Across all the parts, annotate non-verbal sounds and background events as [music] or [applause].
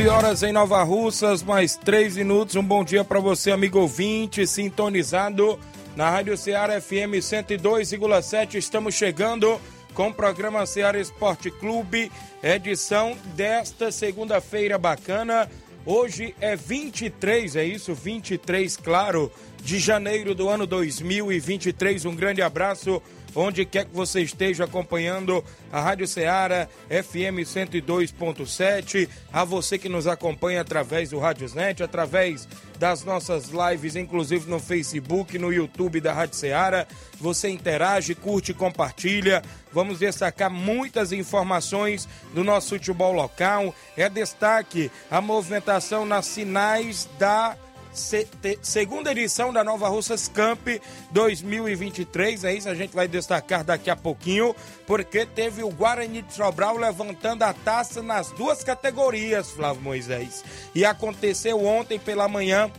11 horas em Nova Russas, mais 3 minutos. Um bom dia para você, amigo ouvinte, sintonizado na Rádio Ceará FM 102,7. Estamos chegando com o programa Ceará Esporte Clube, edição desta segunda-feira bacana. Hoje é 23, é isso? 23, claro, de janeiro do ano 2023. Um grande abraço onde quer que você esteja acompanhando a Rádio Ceará FM 102.7, a você que nos acompanha através do Rádiosnet, através das nossas lives, inclusive no Facebook, no YouTube da Rádio Ceará. Você interage, curte, compartilha. Vamos destacar muitas informações do nosso futebol local. É destaque a movimentação nas sinais da segunda edição da Nova Russas Camp 2023. É isso, a gente vai destacar daqui a pouquinho, porque teve o Guarani de Sobral levantando a taça nas duas categorias, Flávio Moisés. E aconteceu ontem pela manhã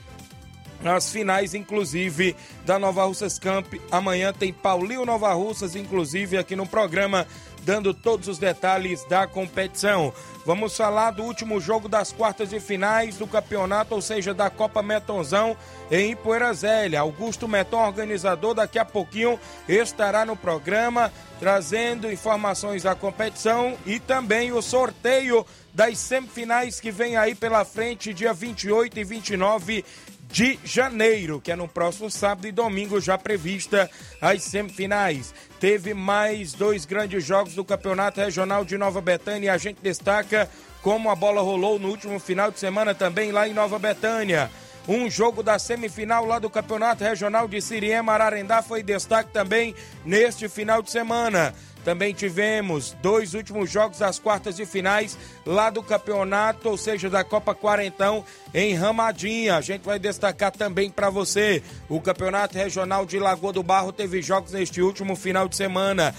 as finais, inclusive, da Nova Russas Camp. Amanhã tem Paulinho Nova Russas, inclusive, aqui no programa dando todos os detalhes da competição. Vamos falar do último jogo das quartas de finais do campeonato, ou seja, da Copa Metonzão em Poeira Zélia. Augusto Meton, organizador, daqui a pouquinho estará no programa trazendo informações da competição e também o sorteio das semifinais que vem aí pela frente, dia 28 e 29 de janeiro, que é no próximo sábado e domingo, já prevista as semifinais. Teve mais dois grandes jogos do Campeonato Regional de Nova Betânia e a gente destaca como a bola rolou no último final de semana também lá em Nova Betânia. Um jogo da semifinal lá do Campeonato Regional de Siriema Ararendá foi destaque também neste final de semana. Também tivemos dois últimos jogos das quartas de finais lá do campeonato, ou seja, da Copa Quarentão em Ramadinha. A gente vai destacar também para você. O Campeonato Regional de Lagoa do Barro teve jogos neste último final de semana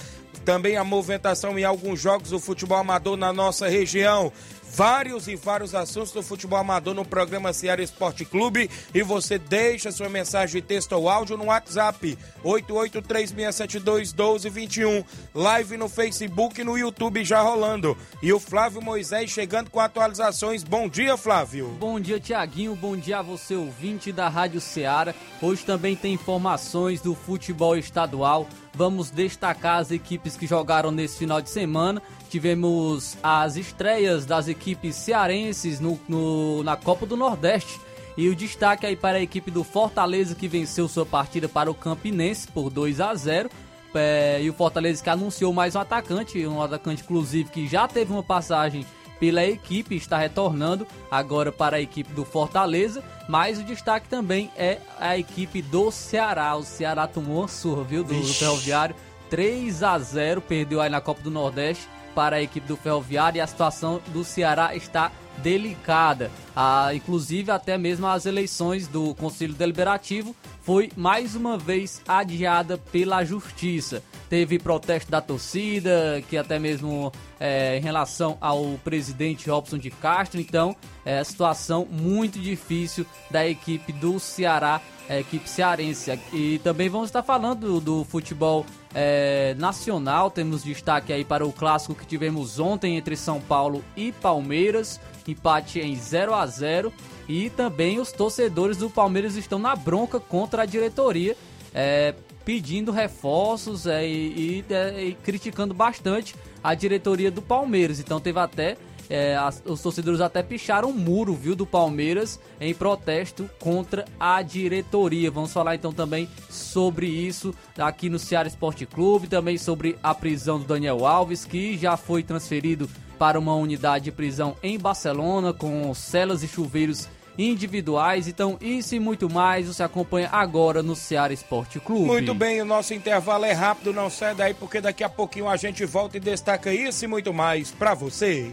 também a movimentação em alguns jogos do futebol amador na nossa região vários e vários assuntos do futebol amador no programa Ceará Esporte Clube e você deixa sua mensagem de texto ou áudio no WhatsApp 8836721221. Live no Facebook e no YouTube já rolando. E o Flávio Moisés chegando com atualizações. Bom dia, Flávio. Bom dia, Tiaguinho. Bom dia a você, ouvinte da Rádio Ceará. Hoje também tem informações do futebol estadual. Vamos destacar as equipes que jogaram nesse final de semana tivemos as estreias das equipes cearenses no, no, na Copa do Nordeste. E o destaque aí para a equipe do Fortaleza que venceu sua partida para o Campinense por 2 a 0 é, e o Fortaleza que anunciou mais um atacante, um atacante inclusive que já teve uma passagem pela equipe, está retornando agora para a equipe do Fortaleza. Mas o destaque também é a equipe do Ceará. O Ceará tomou uma surra, viu, do, do Ferroviário. 3 a 0 perdeu aí na Copa do Nordeste para a equipe do Ferroviário e a situação do Ceará está delicada. Ah, inclusive, até mesmo as eleições do Conselho Deliberativo foi mais uma vez adiada pela Justiça. Teve protesto da torcida, que até mesmo é, em relação ao presidente Robson de Castro. Então, é situação muito difícil da equipe do Ceará, a equipe cearense. E também vamos estar falando do, do futebol é, nacional. Temos destaque aí para o clássico que tivemos ontem entre São Paulo e Palmeiras. Empate em 0 a 0 E também os torcedores do Palmeiras estão na bronca contra a diretoria, é, pedindo reforços é, e, e, é, e criticando bastante a diretoria do Palmeiras. Então teve até É, as, os torcedores até picharam um muro, viu, do Palmeiras em protesto contra a diretoria. Vamos falar então também sobre isso aqui no Ceará Esporte Clube, também sobre a prisão do Daniel Alves, que já foi transferido para uma unidade de prisão em Barcelona com celas e chuveiros individuais. Então, isso e muito mais você acompanha agora no Ceará Esporte Clube. Muito bem, o nosso intervalo é rápido, não sai daí porque daqui a pouquinho a gente volta e destaca isso e muito mais para você.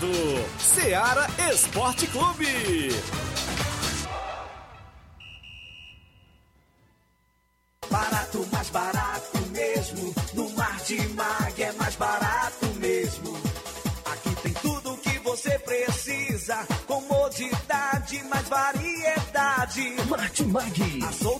Apresentando Seara Esporte Clube. Barato, mais barato mesmo. No Mar de Mag é mais barato mesmo. Aqui tem tudo o que você precisa. Comodidade, mais variedade. Martimag. Açougue,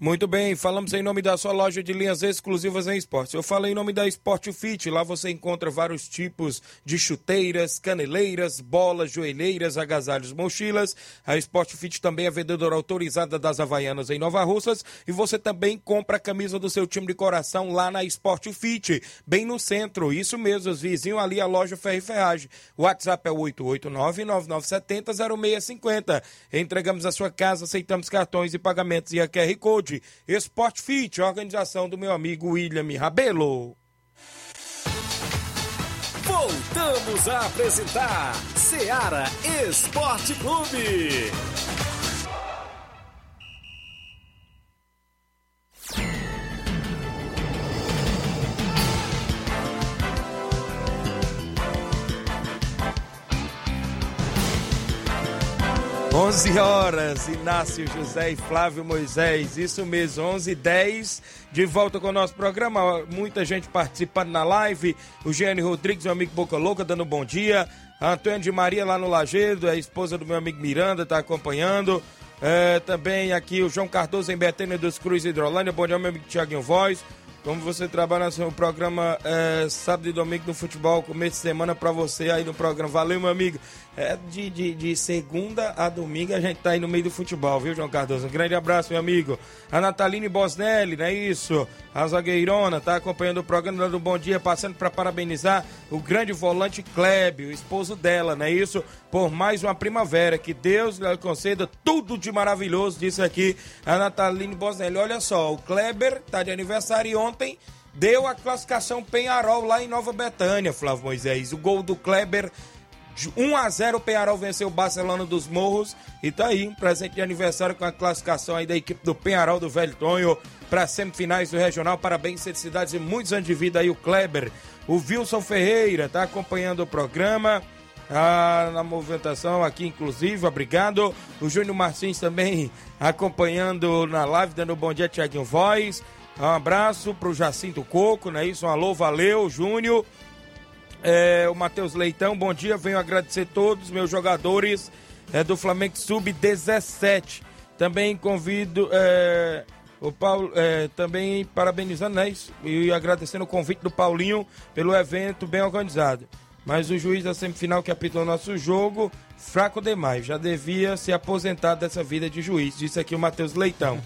Muito bem, falamos em nome da sua loja de linhas exclusivas em esportes. Eu falei em nome da Sport Fit, lá você encontra vários tipos de chuteiras, caneleiras, bolas, joelheiras, agasalhos, mochilas. A Sport Fit também é vendedora autorizada das Havaianas em Nova Russas e você também compra a camisa do seu time de coração lá na Sport Fit, bem no centro. Isso mesmo, vizinho ali a loja Ferro e Ferragem. O WhatsApp é 889-9970-0650. Entregamos a sua casa, aceitamos cartões e pagamentos e a QR Code. Sport Fit, organização do meu amigo William Rabelo. Voltamos a apresentar Seara Esporte Clube. Onze horas, Inácio José e Flávio Moisés, isso mesmo, 11 e 10 de volta com o nosso programa, muita gente participando na live, o Gênio Rodrigues, meu amigo Boca Louca, dando um bom dia, a Antônia de Maria lá no Lagedo, a esposa do meu amigo Miranda, está acompanhando, é, também aqui o João Cardoso em Betânia dos Cruz Hidrolândia, bom dia meu amigo Tiaguinho Voz, como você trabalha no seu programa é, sábado e domingo no futebol, começo de semana para você aí no programa. Valeu, meu amigo. É de, de, de, segunda a domingo a gente tá aí no meio do futebol, viu, João Cardoso? Um grande abraço, meu amigo. A Nataline Bosnelli, não é isso? A zagueirona tá acompanhando o programa, um bom dia, passando para parabenizar o grande volante Klebe, o esposo dela, não é isso? Por mais uma primavera. Que Deus lhe conceda tudo de maravilhoso, disse aqui a Nataline Bosnelli. Olha só, o Kleber tá de aniversário e ontem deu a classificação Penharol lá em Nova Betânia, Flávio Moisés. O gol do Kleber 1 a 0 o Penharol venceu o Barcelona dos Morros e tá aí um presente de aniversário com a classificação aí da equipe do Penharol do Velho Tonho para semifinais do Regional. Parabéns, felicidades e muitos anos de vida aí o Kleber. O Wilson Ferreira tá acompanhando o programa. Ah, na movimentação aqui, inclusive, obrigado. O Júnior Martins também acompanhando na live, dando um bom dia, Tiaguinho Voz. Um abraço pro Jacinto Coco, não é isso? Um alô, valeu, Júnior. É, o Matheus Leitão, bom dia. Venho agradecer todos meus jogadores é, do Flamengo Sub-17. Também convido é, o Paulo, é, também parabenizando né, isso, e agradecendo o convite do Paulinho pelo evento bem organizado. Mas o juiz da semifinal que apitou nosso jogo, fraco demais. Já devia se aposentar dessa vida de juiz. Disse aqui o Matheus Leitão.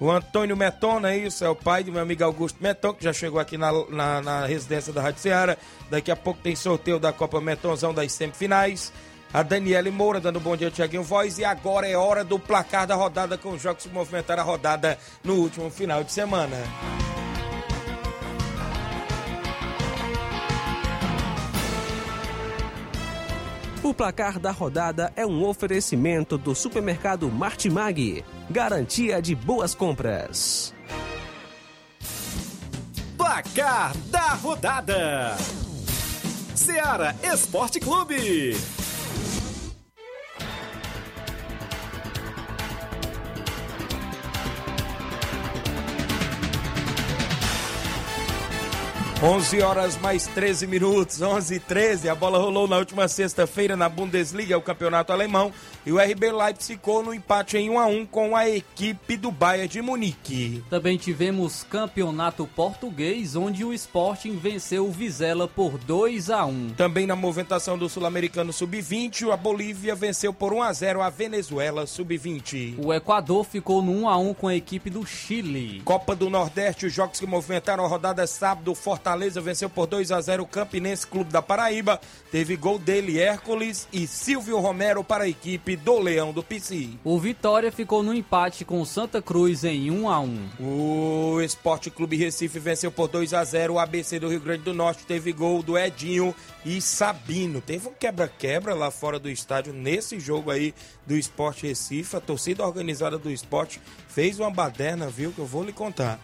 O Antônio Metona, é isso, é o pai do meu amigo Augusto Meton, que já chegou aqui na, na, na residência da Rádio Ceará. Daqui a pouco tem sorteio da Copa Metonzão das semifinais. A Daniele Moura dando um bom dia, Tiaguinho Voz. E agora é hora do placar da rodada com os jogos que movimentaram a rodada no último final de semana. O placar da rodada é um oferecimento do supermercado Martimag. Garantia de boas compras. Placar da rodada: Seara Esporte Clube. 11 horas mais 13 minutos, 11 e 13. A bola rolou na última sexta-feira na Bundesliga, o campeonato alemão, e o RB Leipzig ficou no empate em 1 a 1 com a equipe do Bayern de Munique. Também tivemos campeonato português, onde o Sporting venceu o Vizela por 2 a 1. Também na movimentação do Sul-Americano Sub-20, a Bolívia venceu por 1 a 0 a Venezuela Sub-20. O Equador ficou no 1 a 1 com a equipe do Chile. Copa do Nordeste, os jogos que movimentaram a rodada sábado, Fortaleza venceu por 2 a 0 o Campinense Clube da Paraíba. Teve gol dele Hércules e Silvio Romero para a equipe do Leão do PC. O Vitória ficou no empate com o Santa Cruz em 1 a 1. O Esporte Clube Recife venceu por 2 a 0 o ABC do Rio Grande do Norte. Teve gol do Edinho e Sabino. Teve um quebra-quebra lá fora do estádio nesse jogo aí do Esporte Recife. A torcida organizada do esporte fez uma baderna, viu? Que eu vou lhe contar.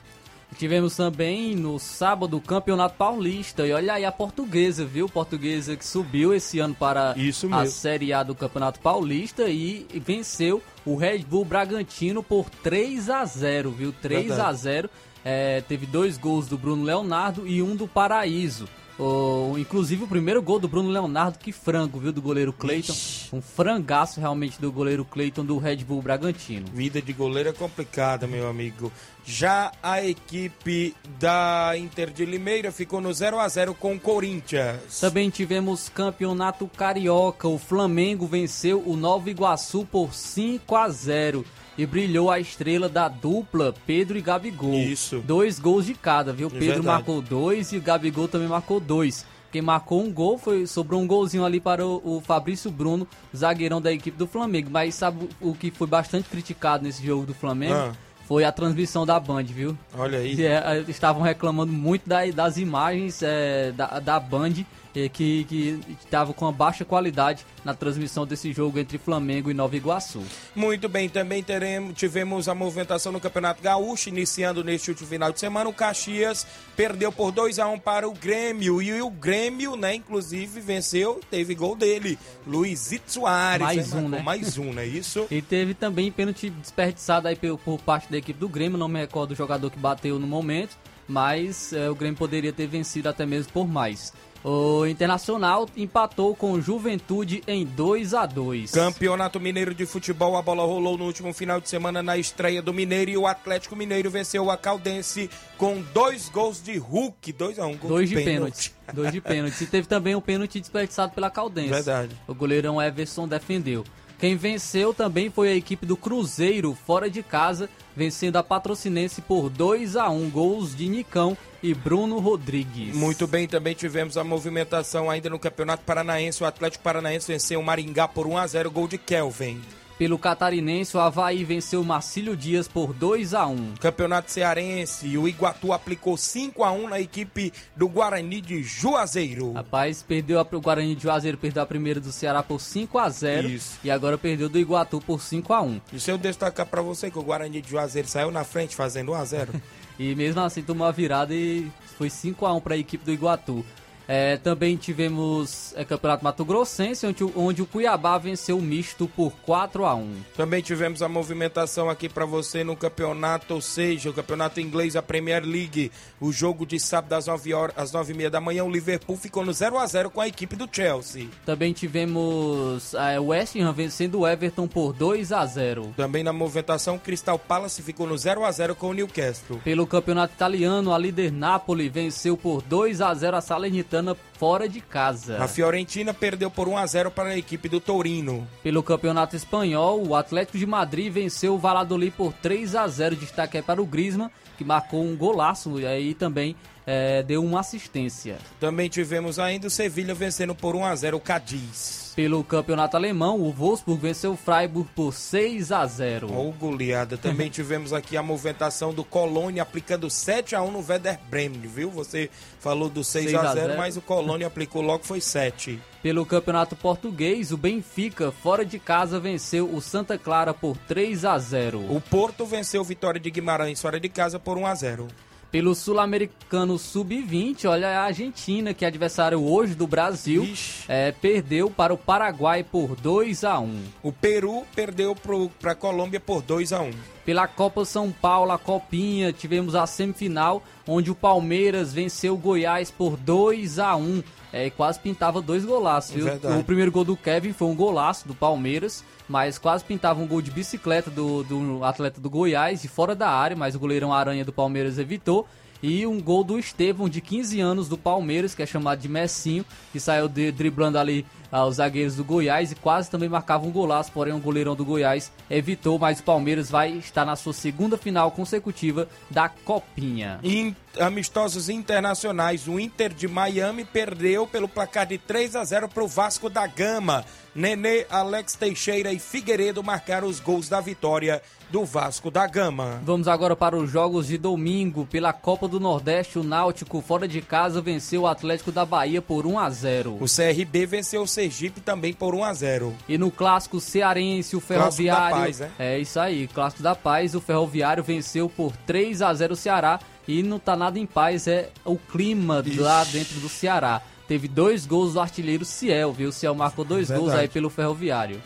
Tivemos também no sábado o Campeonato Paulista. E olha aí a portuguesa, viu? Portuguesa que subiu esse ano para a Série A do Campeonato Paulista e venceu o Red Bull Bragantino por 3 a 0 viu? 3 Verdade. a 0 é, Teve dois gols do Bruno Leonardo e um do Paraíso. Oh, inclusive o primeiro gol do Bruno Leonardo, que frango, viu, do goleiro Cleiton. Um frangaço realmente do goleiro Cleiton do Red Bull Bragantino. Vida de goleiro é complicada, meu amigo. Já a equipe da Inter de Limeira ficou no 0 a 0 com o Corinthians. Também tivemos campeonato carioca. O Flamengo venceu o Nova Iguaçu por 5 a 0 e brilhou a estrela da dupla Pedro e Gabigol. Isso. Dois gols de cada, viu? É Pedro verdade. marcou dois e o Gabigol também marcou dois. Quem marcou um gol foi sobrou um golzinho ali para o, o, Fabrício Bruno, zagueirão da equipe do Flamengo. Mas sabe o que foi bastante criticado nesse jogo do Flamengo? Ah. Foi a transmissão da Band, viu? Olha aí. É, estavam reclamando muito da, das imagens é, da, da Band que estava com uma baixa qualidade na transmissão desse jogo entre Flamengo e Nova Iguaçu. Muito bem, também teremos, tivemos a movimentação no Campeonato Gaúcho, iniciando neste último final de semana. O Caxias perdeu por 2 a 1 para o Grêmio. E o Grêmio, né, inclusive, venceu, teve gol dele, Luizito Soares. Mais né, um, né? Mais um, né? Isso. [laughs] e teve também pênalti desperdiçado aí por, por, parte da equipe do Grêmio, não me recordo o jogador que bateu no momento, mas é, o Grêmio poderia ter vencido até mesmo por mais. O Internacional empatou com Juventude em 2 a 2 Campeonato Mineiro de Futebol, a bola rolou no último final de semana na estreia do Mineiro e o Atlético Mineiro venceu a Caldense com dois gols de Hulk, 2 a 1 um, Dois de, de pênalti. Dois de pênalti. E teve também um pênalti desperdiçado pela Caldense. Verdade. O goleirão Everson defendeu. Quem venceu também foi a equipe do Cruzeiro, fora de casa, vencendo a Patrocinense por 2 a 1 gols de Nicão e Bruno Rodrigues. Muito bem, também tivemos a movimentação ainda no Campeonato Paranaense. O Atlético Paranaense venceu o Maringá por 1 a 0 gol de Kelvin. Pelo catarinense, o Havaí venceu o Marcílio Dias por 2 a 1 Campeonato Cearense, o Iguatu aplicou 5 a 1 na equipe do Guarani de Juazeiro. Rapaz, perdeu a, o Guarani de Juazeiro perdeu a primeira do Ceará por 5 a 0 Isso. E agora perdeu do Iguatu por 5 a 1 E se eu destacar para você que o Guarani de Juazeiro saiu na frente fazendo 1 a 0 [laughs] E mesmo assim tomou a virada e foi 5 a 1 para a equipe do Iguatu. É, também tivemos é, Campeonato Mato Grossense, onde, onde, o Cuiabá venceu o misto por 4 a 1 Também tivemos a movimentação aqui para você no campeonato, ou seja, o campeonato inglês, a Premier League. O jogo de sábado às 9 horas, às 9 e meia da manhã, o Liverpool ficou no 0 a 0 com a equipe do Chelsea. Também tivemos é, o West Ham vencendo o Everton por 2 a 0 Também na movimentação, o Crystal Palace ficou no 0 a 0 com o Newcastle. Pelo campeonato italiano, a líder Napoli venceu por 2 a 0 a Salernitana fora de casa. A Fiorentina perdeu por 1 a 0 para a equipe do Torino. Pelo Campeonato Espanhol, o Atlético de Madrid venceu o Valladolid por 3 a 0. Destaque é para o Griezmann, que marcou um golaço e aí também é, deu uma assistência. Também tivemos ainda o Sevilha vencendo por 1 a 0 o Cadiz. Pelo campeonato alemão, o Wolfsburg venceu o Freiburg por 6 a 0. Oh, goleada. Também tivemos aqui a movimentação do Colônia aplicando 7 a 1 no Werder Bremen, viu? Você falou do 6, 6 a 0, 0, mas o Colônia aplicou logo foi 7. Pelo Campeonato Português, o Benfica, fora de casa, venceu o Santa Clara por 3 a 0. O Porto venceu o Vitória de Guimarães fora de casa por 1 a 0. Pelo Sul-Americano Sub-20, olha a Argentina, que é adversário hoje do Brasil, é, perdeu para o Paraguai por 2 a 1. O Peru perdeu para a Colômbia por 2 a 1. Pela Copa São Paulo, a Copinha, tivemos a semifinal, onde o Palmeiras venceu o Goiás por 2 a 1 é, quase pintava dois golaços, viu? Verdade. O primeiro gol do Kevin foi um golaço do Palmeiras, mas quase pintava um gol de bicicleta do, do atleta do Goiás, de fora da área, mas o goleirão Aranha do Palmeiras evitou. E um gol do Estevão, de 15 anos, do Palmeiras, que é chamado de Messinho, que saiu de, driblando ali ah, os zagueiros do Goiás e quase também marcava um golaço, porém o goleirão do Goiás evitou, mas o Palmeiras vai estar na sua segunda final consecutiva da Copinha. Em amistosos internacionais, o Inter de Miami perdeu pelo placar de 3 a 0 para o Vasco da Gama. Nenê, Alex Teixeira e Figueiredo marcaram os gols da vitória do Vasco da Gama. Vamos agora para os jogos de domingo. Pela Copa do Nordeste, o Náutico, fora de casa, venceu o Atlético da Bahia por 1 a 0. O CRB venceu o Sergipe também por 1 a 0. E no clássico cearense, o Ferroviário. da Paz, né? É isso aí, clássico da Paz. O Ferroviário venceu por 3 a 0 o Ceará. E não tá nada em paz, é o clima lá dentro do Ceará. Teve dois gols do artilheiro Ciel, viu? O Ciel marcou dois gols Verdade. aí pelo Ferroviário.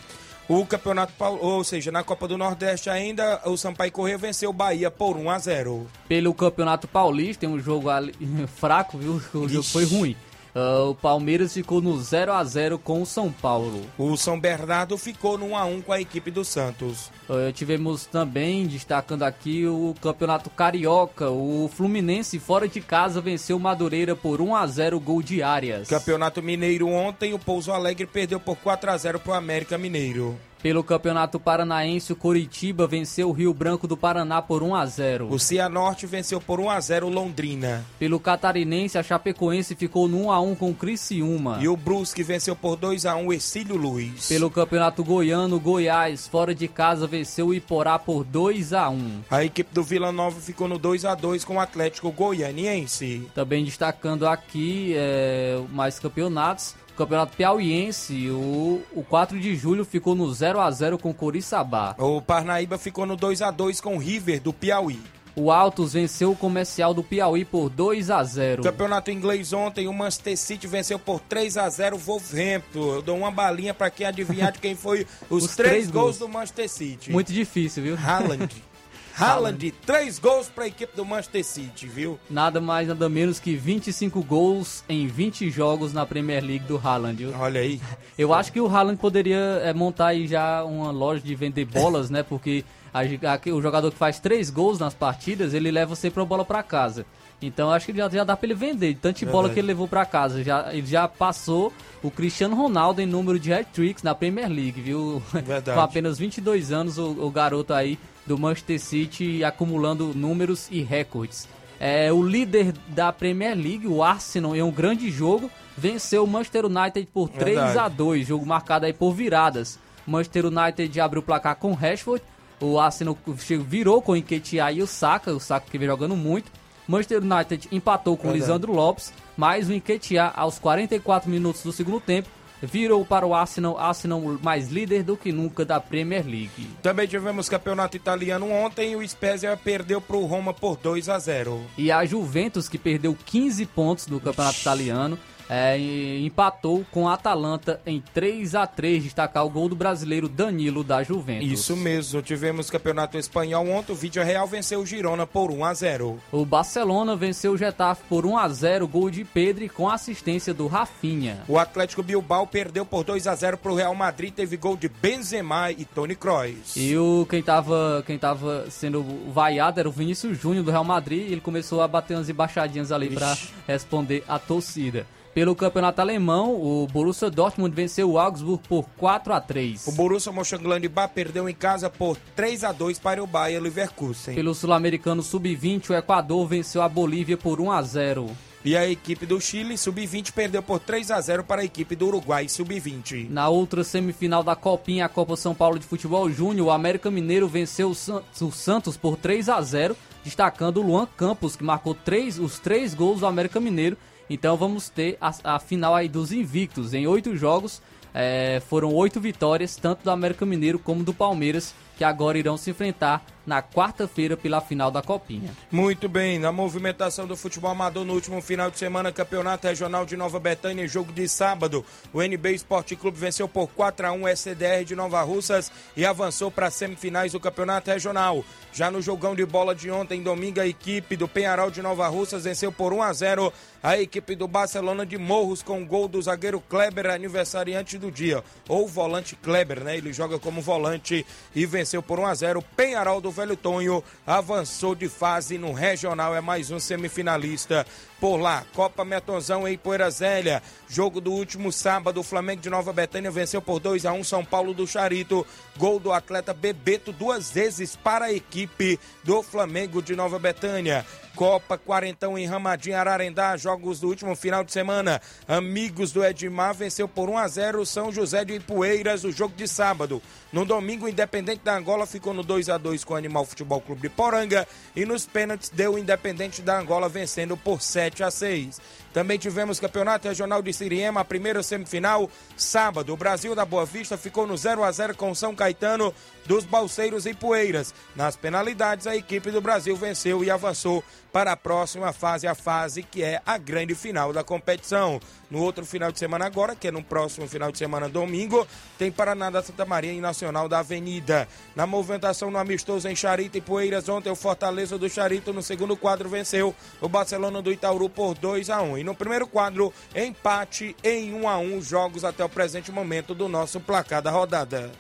O Campeonato ou seja, na Copa do Nordeste ainda, o Sampaio Corrêa venceu o Bahia por 1 a 0. Pelo Campeonato Paulista, tem um jogo ali, [laughs] fraco, viu? O jogo foi ruim. Ah, o Palmeiras ficou no 0 a 0 com o São Paulo. O São Bernardo ficou no 1 a 1 com a equipe do Santos. Uh, tivemos também, destacando aqui, o Campeonato Carioca. O Fluminense, fora de casa, venceu o Madureira por 1 a 0 gol de áreas. Campeonato Mineiro ontem, o Pouso Alegre perdeu por 4 a 0 para o América Mineiro. Pelo Campeonato Paranaense, o Coritiba venceu o Rio Branco do Paraná por 1 a 0. O Cianorte venceu por 1 a 0 o Londrina. Pelo Catarinense, a Chapecoense ficou no 1 a 1 com o Criciúma. E o Brusque venceu por 2 a 1 o Exílio Luiz. Pelo Campeonato Goiano, Goiás, fora de casa, venceu o Iporá por 2 a 1. A equipe do Vila Nova ficou no 2 a 2 com o Atlético Goianiense. Também destacando aqui é, mais campeonatos. Campeonato Piauiense, o, o 4 de julho ficou no 0 a 0 com o Coriçaba. O Parnaíba ficou no 2 a 2 com o River do Piauí. O Altos venceu o Comercial do Piauí por 2 a 0. Campeonato inglês ontem, o Manchester City venceu por 3 a 0 o Wolverhampton. Eu dou uma balinha pra quem adivinhar de quem foi os, Os três, três gols gols. do Manchester City. Muito difícil, viu? Haaland. [laughs] Haaland, três gols pra equipe do Manchester City, viu? Nada mais, nada menos que 25 gols em 20 jogos na Premier League do Haaland. viu? Olha aí. Eu acho que o Haaland poderia é, montar aí já uma loja de vender bolas, né? Porque a- a- o jogador que faz três gols nas partidas, ele leva sempre a bola pra casa. Então acho que já, já dá pra ele vender. de Tanta bola que ele levou pra casa. Já, ele já passou o Cristiano Ronaldo em número de hat-tricks na Premier League, viu? Verdade. [laughs] Com apenas 22 anos, o, o garoto aí do Manchester City acumulando números e recordes. É, o líder da Premier League, o Arsenal, em um grande jogo, venceu o Manchester United por 3 Verdade. a 2 jogo marcado aí por viradas. Manchester United abriu o placar com o Rashford, o Arsenal virou com o Nketiah e o Saka, o Saka que vem jogando muito. Manchester United empatou com Verdade. Lisandro Lopes, mas o Nketiah aos 44 minutos do segundo tempo virou para o Arsenal, Arsenal mais líder do que nunca da Premier League. Também tivemos campeonato italiano ontem. O Spezia perdeu pro Roma por 2 a 0 E a Juventus, que perdeu 15 pontos no Campeonato Italiano, é, empatou com a Atalanta em 3 a 3 destacar o gol do brasileiro Danilo da Juventus. Isso mesmo. Tivemos campeonato espanhol ontem. O Vídeo Real venceu o Girona por 1 a 0 O Barcelona venceu o Getafe por 1 a 0 gol de Pedro com assistência do Rafinha. O Atlético Bilbao perdeu por 2 a 0 pro Real Madrid. Teve gol de Benzema e Toni Kroos. E o, quem, tava, quem tava sendo vaiado era o Vinícius Júnior do Real Madrid. Ele começou a bater umas embaixadinhas ali para responder a torcida. Pelo campeonato alemão, o Borussia Dortmund venceu o Augsburg por 4 a 3 O Borussia Mönchengladbach perdeu em casa por 3 a 2 para o Bayer Leverkusen. Pelo sul-americano sub-20, o Equador venceu a Bolívia por 1 a 0 E a equipe do Chile, sub-20, perdeu por 3 a 0 para a equipe do Uruguai, sub-20. Na outra semifinal da Copinha, a Copa São Paulo de Futebol Júnior, o América Mineiro venceu o, San- o Santos por 3 a 0 destacando o Luan Campos, que marcou três, os três gols do América Mineiro Então vamos ter a, a final aí dos invictos. Em oito jogos é, foram oito vitórias, tanto do América Mineiro como do Palmeiras, que agora irão se enfrentar na quarta-feira pela final da Copinha. Muito bem, na movimentação do futebol amador no último final de semana, Campeonato Regional de Nova Betânia, jogo de sábado. O NB Esporte Clube venceu por 4 a 1 o SDR de Nova Russas e avançou para as semifinais do Campeonato Regional. Já no jogão de bola de ontem, domingo, a equipe do Penharol de Nova Russas venceu por 1 a 0 a equipe do Barcelona de Morros com gol do zagueiro Kleber, aniversariante do dia, ou volante Kleber, né? Ele joga como volante e venceu por 1 a 0 Penharol do Velho Tonho avançou de fase no regional, é mais um semifinalista por lá. Copa Metonzão em Poeira Zélia. Jogo do último sábado, o Flamengo de Nova Betânia venceu por 2 a 1 São Paulo do Charito. Gol do atleta Bebeto duas vezes para a equipe do Flamengo de Nova Betânia. Copa Quarentão em Ramadinho, Ararendá, jogos do último final de semana. Amigos do Edmar venceu por 1 a 0 São José de Ipueiras, o jogo de sábado. No domingo, Independente da Angola ficou no 2 a 2 com o Animal Futebol Clube de Poranga e nos pênaltis deu o Independente da Angola vencendo por 7 a 6. Também tivemos Campeonato Regional de Siriema, a primeira semifinal, sábado. O Brasil da Boa Vista ficou no 0 a 0 com São Caetano dos Balseiros e Poeiras. Nas penalidades, a equipe do Brasil venceu e avançou para a próxima fase, a fase que é a grande final da competição. No outro final de semana agora, que é no próximo final de semana, domingo, tem Paraná da Santa Maria e Nacional da Avenida. Na movimentação no amistoso em Charito e Poeiras, ontem o Fortaleza do Charito no segundo quadro venceu o Barcelona do Itaúru por 2 a 1 E no primeiro quadro, empate em 1 a 1 jogos até o presente momento do nosso placar da rodada.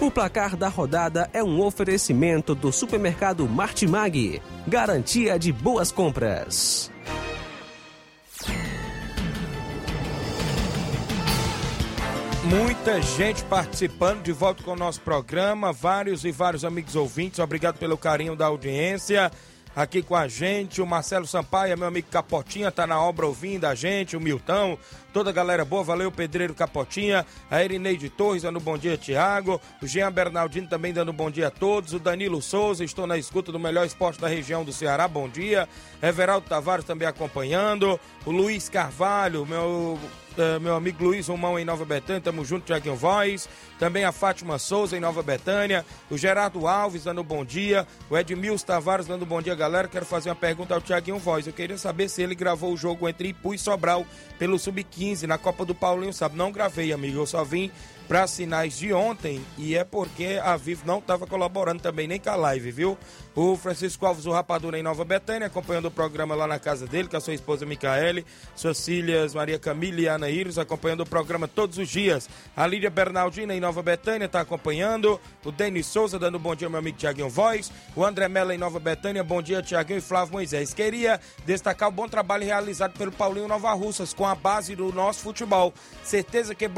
O placar da rodada é um oferecimento do supermercado Martimag. Garantia de boas compras. Muita gente participando de volta com o nosso programa, vários e vários amigos ouvintes, obrigado pelo carinho da audiência aqui com a gente. O Marcelo Sampaio, meu amigo Capotinha, tá na obra ouvindo a gente. O Milton, toda a galera boa, valeu, Pedreiro Capotinha. A Erineide Torres dando bom dia, Tiago. O Jean Bernardino também dando bom dia a todos. O Danilo Souza, estou na escuta do melhor esporte da região do Ceará, bom dia. Everaldo Tavares também acompanhando. O Luiz Carvalho, meu Uh, meu amigo Luiz Romão em Nova Betânia, tamo junto, Tiaguinho Voz. Também a Fátima Souza em Nova Betânia. O Gerardo Alves dando bom dia. O Edmilson Tavares dando bom dia, galera. Quero fazer uma pergunta ao Tiaguinho Voz. Eu queria saber se ele gravou o jogo entre Ipu e Sobral pelo Sub-15 na Copa do Paulinho, sabe? Não gravei, amigo. Eu só vim para sinais de ontem e é porque a Vivo não estava colaborando também nem com a live, viu? O Francisco Alves, o Rapadura em Nova Betânia, acompanhando o programa lá na casa dele, com a sua esposa Micaele, suas filhas Maria Camila e Ana Iris, acompanhando o programa todos os dias. A Lídia Bernardina em Nova Betânia está acompanhando. O Denis Souza dando bom dia, meu amigo Tiaguinho Voz. O André Mello em Nova Betânia, bom dia, Tiaguinho e Flávio Moisés. Queria destacar o bom trabalho realizado pelo Paulinho Nova Russas com a base do nosso futebol. Certeza que,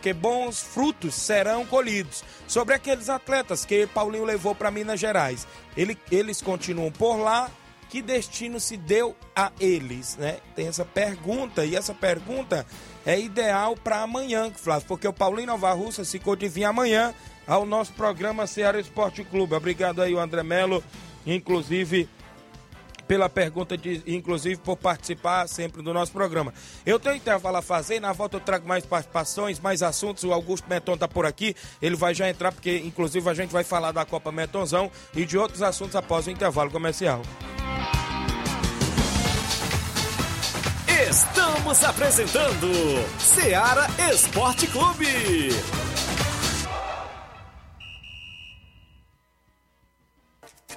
que bons frutos serão colhidos. Sobre aqueles atletas que Paulinho levou para Minas Gerais. Ele, eles continuam por lá. Que destino se deu a eles, né? Tem essa pergunta e essa pergunta é ideal para amanhã, Flávio, porque o Paulinho Nova Russa se vir amanhã ao nosso programa Ceará Esporte Clube. Obrigado aí, o André Melo, inclusive pela pergunta, de, inclusive por participar sempre do nosso programa. Eu tenho intervalo a fazer, na volta eu trago mais participações, mais assuntos. O Augusto Meton está por aqui, ele vai já entrar, porque inclusive a gente vai falar da Copa Metonzão e de outros assuntos após o intervalo comercial. Estamos apresentando Seara Esporte Clube.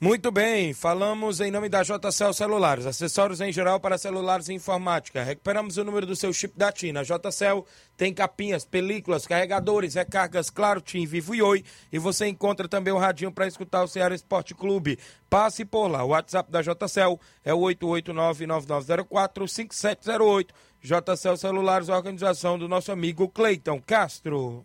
Muito bem, falamos em nome da JCL Celulares, acessórios em geral para celulares e informática. Recuperamos o número do seu chip da TIM. A JCL tem capinhas, películas, carregadores, recargas, claro, TIM, Vivo e Oi. E você encontra também o radinho para escutar o Ceará Esporte Clube. Passe por lá. O WhatsApp da JCL é o 889-9904-5708. JCL Celulares, organização do nosso amigo Cleiton Castro.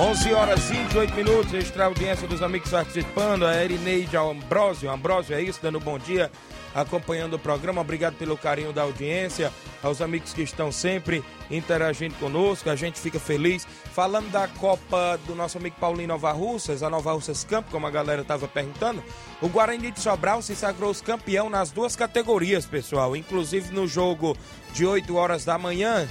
11 horas 28 minutos, extra audiência dos amigos participando, a Erineide Ambrosio, Ambrosio, é isso, dando bom dia, acompanhando o programa, obrigado pelo carinho da audiência, aos amigos que estão sempre interagindo conosco, a gente fica feliz. Falando da Copa do nosso amigo Paulinho Nova Russas, a Nova Russas Camp, como a galera estava perguntando, o Guarani de Sobral se sagrou campeão nas duas categorias, pessoal, inclusive no jogo de 8 horas da manhã,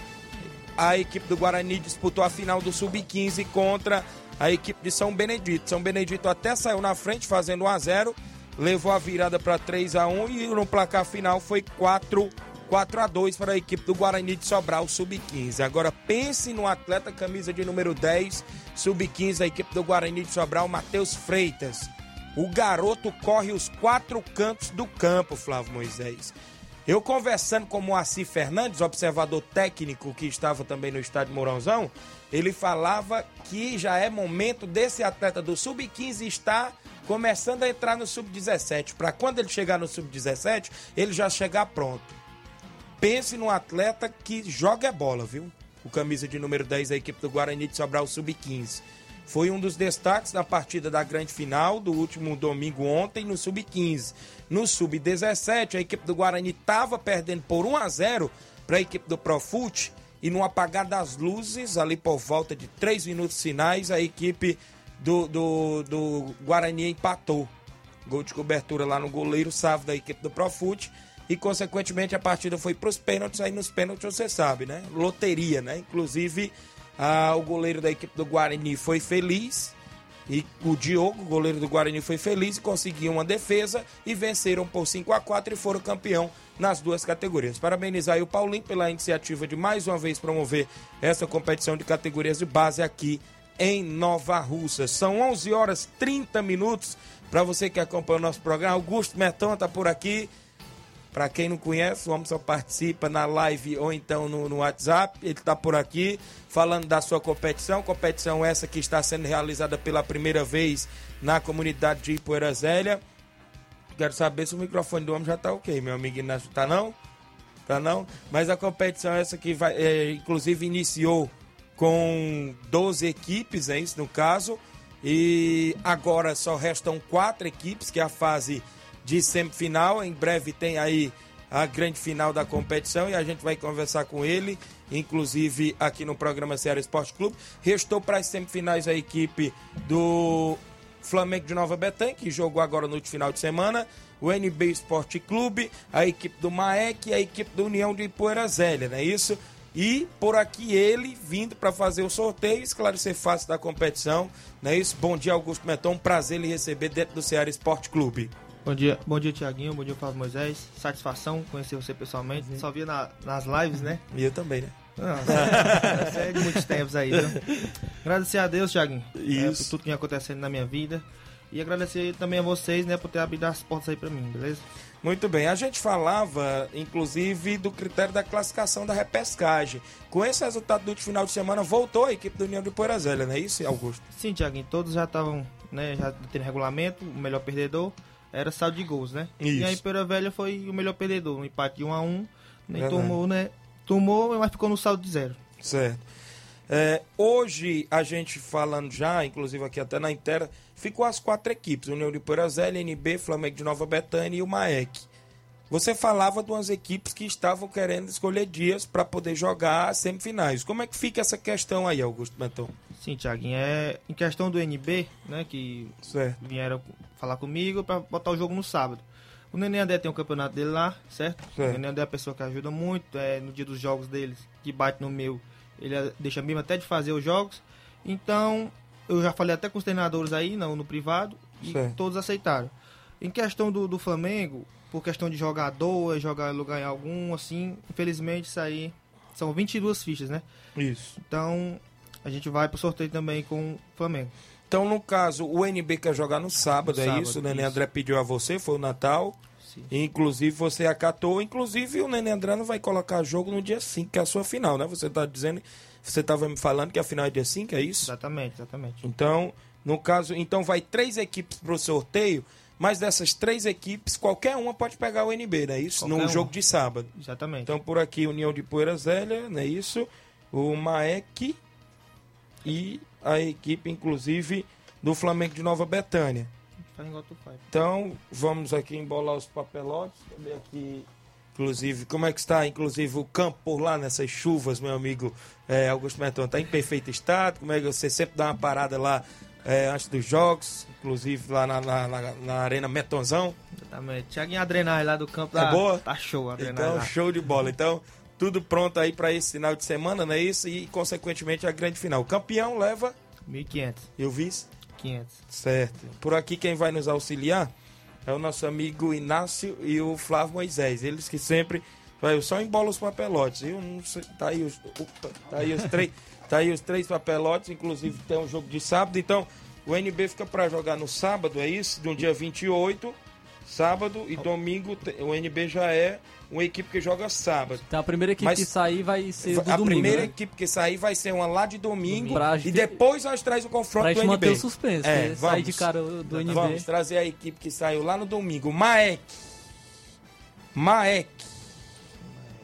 a equipe do Guarani disputou a final do Sub-15 contra a equipe de São Benedito. São Benedito até saiu na frente fazendo 1 a 0, levou a virada para 3 a 1 e no placar final foi 4 4 a 2 para a equipe do Guarani de Sobral Sub-15. Agora pense no atleta camisa de número 10, Sub-15, a equipe do Guarani de Sobral, Matheus Freitas. O garoto corre os quatro cantos do campo, Flávio Moisés. Eu conversando com o Moacir Fernandes, observador técnico que estava também no estádio Mourãozão, ele falava que já é momento desse atleta do sub-15 estar começando a entrar no sub-17, para quando ele chegar no sub-17, ele já chegar pronto. Pense num atleta que joga bola, viu? O camisa de número 10 da equipe do Guarani de Sobral sub-15. Foi um dos destaques da partida da grande final do último domingo ontem no sub-15. No sub-17, a equipe do Guarani estava perdendo por 1 a 0 para a equipe do Profute e no apagar das luzes, ali por volta de 3 minutos finais, a equipe do, do, do Guarani empatou. Gol de cobertura lá no goleiro Sávio da equipe do Profute e consequentemente a partida foi para os pênaltis. Aí nos pênaltis você sabe, né? Loteria, né? Inclusive ah, o goleiro da equipe do Guarani foi feliz e o Diogo, goleiro do Guarani, foi feliz e conseguiu uma defesa e venceram por 5 a 4 e foram campeão nas duas categorias. Parabenizar aí o Paulinho pela iniciativa de mais uma vez promover essa competição de categorias de base aqui em Nova Russa. São 11 horas 30 minutos. Para você que acompanha o nosso programa, Augusto Metão está por aqui. Para quem não conhece, o homem só participa na live ou então no, no WhatsApp. Ele está por aqui falando da sua competição. Competição essa que está sendo realizada pela primeira vez na comunidade de Ipoeira Zélia. Quero saber se o microfone do homem já está ok, meu amigo Inácio. Tá não? Tá não? Mas a competição essa que vai, é, inclusive iniciou com 12 equipes, é isso no caso. E agora só restam quatro equipes, que é a fase de semifinal. Em breve tem aí a grande final da competição e a gente vai conversar com ele, inclusive aqui no programa Ceará Esporte Clube. Restou para as semifinais a equipe do Flamengo de Nova Betânia, que jogou agora no final de semana, o NB Esporte Clube, a equipe do Maek e a equipe do União de Ipoeira Zélia, não é isso? E por aqui ele vindo para fazer o sorteio, esclarecer fácil da competição, não é isso? Bom dia, Augusto Meton, prazer lhe receber dentro do Ceará Esporte Clube. Bom dia, bom dia Tiaguinho, bom dia Flávio Moisés. Satisfação conhecer você pessoalmente. Uhum. Só via na, nas lives, né? E eu também, né? Nossa, [laughs] é de muitos tempos aí, viu? Agradecer a Deus, Tiaguinho, é, por tudo que vem acontecendo na minha vida. E agradecer também a vocês, né, por ter abrido as portas aí pra mim, beleza? Muito bem, a gente falava, inclusive, do critério da classificação da repescagem. Com esse resultado do último final de semana, voltou a equipe do União de Poeirazélia, não é isso, Augusto? Sim, Tiaguinho, todos já estavam, né, já tendo regulamento, o melhor perdedor era saldo de gols, né? Isso. E a Impera Velha foi o melhor perdedor, um empate de 1 a 1 nem uhum. tomou, né? Tomou, mas ficou no saldo de zero. Certo. É, hoje, a gente falando já, inclusive aqui até na Intera, ficou as quatro equipes: União de Porazélia, NB, Flamengo de Nova Betânia e o Maek. Você falava de umas equipes que estavam querendo escolher dias para poder jogar as semifinais. Como é que fica essa questão aí, Augusto Benton? Sim, Thiaguinho, é em questão do NB, né, que Certo. vieram falar comigo para botar o jogo no sábado. O Nenê André tem um campeonato dele lá, certo? Certo. O Nenê André é a pessoa que ajuda muito, é, no dia dos jogos deles, que bate no meu, ele deixa mesmo até de fazer os jogos. Então, eu já falei até com os treinadores aí, no, no privado, e Certo. todos aceitaram. Em questão do, do Flamengo, por questão de jogador, jogar lugar em algum, assim, infelizmente isso aí são 22 fichas, né? Isso. Então, a gente vai pro sorteio também com o Flamengo. Então, no caso, o NB quer jogar no sábado, No é sábado, isso? O Nenê. André pediu a você, foi o Natal. Sim. Inclusive, você acatou. Inclusive, o Nenê André não vai colocar jogo no dia 5, que é a sua final, né? Você tá dizendo, você estava me falando que a final é dia 5, é isso? Exatamente, exatamente. Então, no caso, então vai três equipes pro sorteio, mas dessas três equipes, qualquer uma pode pegar o NB, não é isso? Qualquer no uma. jogo de sábado. Exatamente. Então, por aqui, União de Poeira Zélia, não é isso? O Maek e a equipe, inclusive, do Flamengo de Nova Betânia. Faz. Então, vamos aqui embolar os papelotes. Cadê aqui? Inclusive, como é que está, inclusive, o campo por lá nessas chuvas, meu amigo é, Augusto Meton? Está em perfeito estado? Como é que você sempre dá uma parada lá é, antes dos jogos? Inclusive lá na, na, na- na Arena Metonzão. Exatamente. Tiaguinho, a drenagem lá do campo É tá, boa? tá show a drenagem Então, lá. show de bola. Então, tudo pronto aí para esse final de semana, não é isso? E, consequentemente, a grande final. O campeão leva 1.500. e o vice? 500. Certo. Por aqui quem vai nos auxiliar é o nosso amigo Inácio e o Flávio Moisés. Eles que sempre vai eu só embola os papelotes. Eu não sei, tá aí os opa, tá aí os três, [laughs] tá aí os três papelotes, inclusive tem um jogo de sábado, então o NB fica para jogar no sábado, é isso? No dia 28, sábado e domingo o NB já é uma equipe que joga sábado. Então a primeira equipe Mas- que sair vai ser do a domingo, primeira né? equipe que sair vai ser uma lá de domingo Pra e depois nós traz o confronto Pra do gente manter NB. o suspense, É, né? Sair vamos. de cara do NB. Vamos trazer a equipe que saiu lá no domingo. Maek. Maek.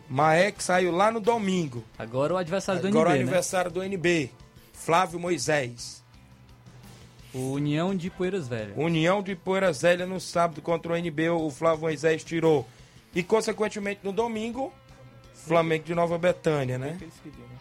Maek saiu lá no domingo. Agora o adversário do Agora o NB, né? aniversário do NB. Flávio Moisés. O União de Poeiras Velhas. União de Poeira Zélia no sábado contra o NB. O Flávio Moisés tirou. E, consequentemente, no domingo, Flamengo de Nova Betânia, né?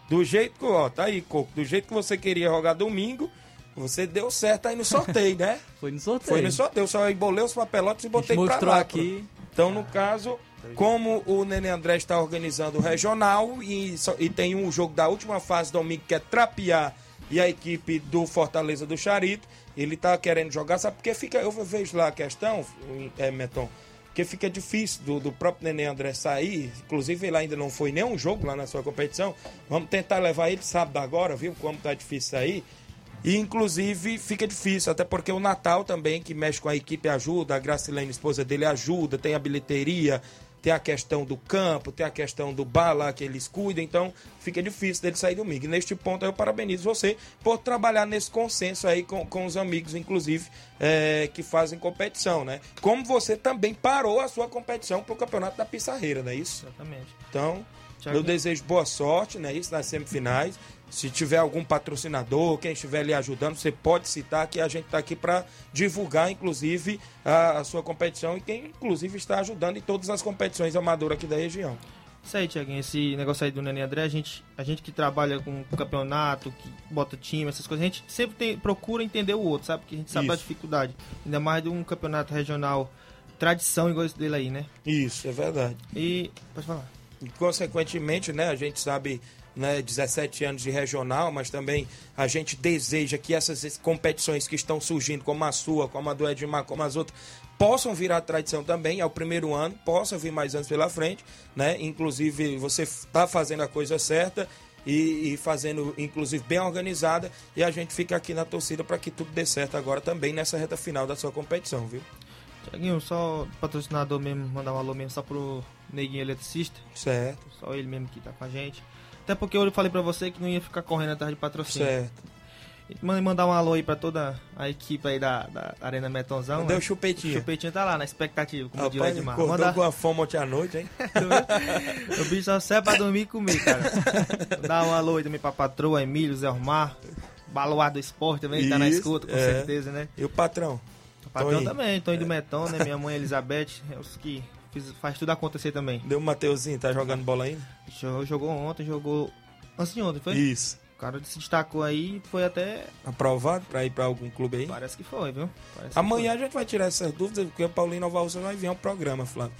Do jeito que, ó, tá aí, Coco. Do jeito que você queria jogar domingo, você deu certo aí no sorteio, né? [laughs] Foi no sorteio. Foi no sorteio. Eu só embolei os papelotes e botei pra mostrou lá. aqui. Então, no caso, como o Nenê André está organizando o regional e, só- e tem um jogo da última fase domingo que é Trapiá e a equipe do Fortaleza do Charito, ele tá querendo jogar, sabe? Porque fica, eu vejo lá a questão, é, Meton, porque fica difícil do, do próprio Nenê André sair, inclusive ele ainda não foi nenhum jogo lá na sua competição, vamos tentar levar ele sábado agora, viu, como tá difícil sair, e inclusive fica difícil, até porque o Natal também, que mexe com a equipe, ajuda, a Gracilene, esposa dele, ajuda, tem a bilheteria, tem a questão do campo, tem a questão do bar lá que eles cuidam, então fica difícil dele sair domingo. E neste ponto eu parabenizo você por trabalhar nesse consenso aí com, com os amigos, inclusive, é, que fazem competição, né? Como você também parou a sua competição pro campeonato da Pissarreira, não é isso? Exatamente. Então, eu desejo boa sorte, né? Isso nas semifinais. Se tiver algum patrocinador, quem estiver lhe ajudando, você pode citar que a gente está aqui para divulgar, inclusive, a, a sua competição e quem, inclusive, está ajudando em todas as competições amadoras aqui da região. Isso aí, Tiaguinho, esse negócio aí do Nenê André, a gente, a gente que trabalha com campeonato, que bota time, essas coisas, a gente sempre tem, procura entender o outro, sabe? Porque a gente sabe da Isso. dificuldade. Ainda mais de um campeonato regional, tradição igual esse dele aí, né? Isso, é verdade. E. Pode falar. E, consequentemente, né, a gente sabe, né, 17 anos de regional, mas também a gente deseja que essas competições que estão surgindo, como a sua, como a do Edmar, como as outras, possam virar tradição também, é o primeiro ano, possam vir mais anos pela frente, né? Inclusive, você está fazendo a coisa certa e, e fazendo, inclusive, bem organizada, e a gente fica aqui na torcida para que tudo dê certo agora também nessa reta final da sua competição, viu? Tiaguinho, só patrocinador mesmo, mandar um alô mesmo só pro Neguinho Eletricista. Certo, Só ele mesmo que tá com a gente. Até porque eu falei pra você que não ia ficar correndo atrás de patrocínio. certo. Manda- mandar um alô aí pra toda a equipe aí da, da Arena Metonzão. Deu né? chupetinho. O chupetinho tá lá na expectativa, como o Rapaz, Edmar. acordou Manda, com a fome ontem à noite, hein? [laughs] o bicho só serve pra dormir e comer, cara. [laughs] Dá um alô aí também pra patroa, Emílio, Zé Omar. Baluar do esporte também, que tá na Isso, escuta, com é. certeza, né? E o patrão? O patrão também, Tonho do Meton, né? Minha mãe Elizabeth, é os que faz tudo acontecer também. Deu o Mateuzinho, tá jogando bola ainda? Jogou, ontem, jogou. Antes de ontem, foi? Isso. O cara se destacou aí foi até. Aprovado para ir para algum clube aí? Parece que foi, viu? Parece Amanhã a gente vai tirar essas dúvidas, porque o Paulinho Nova Russa vai vir ao programa, Flávio.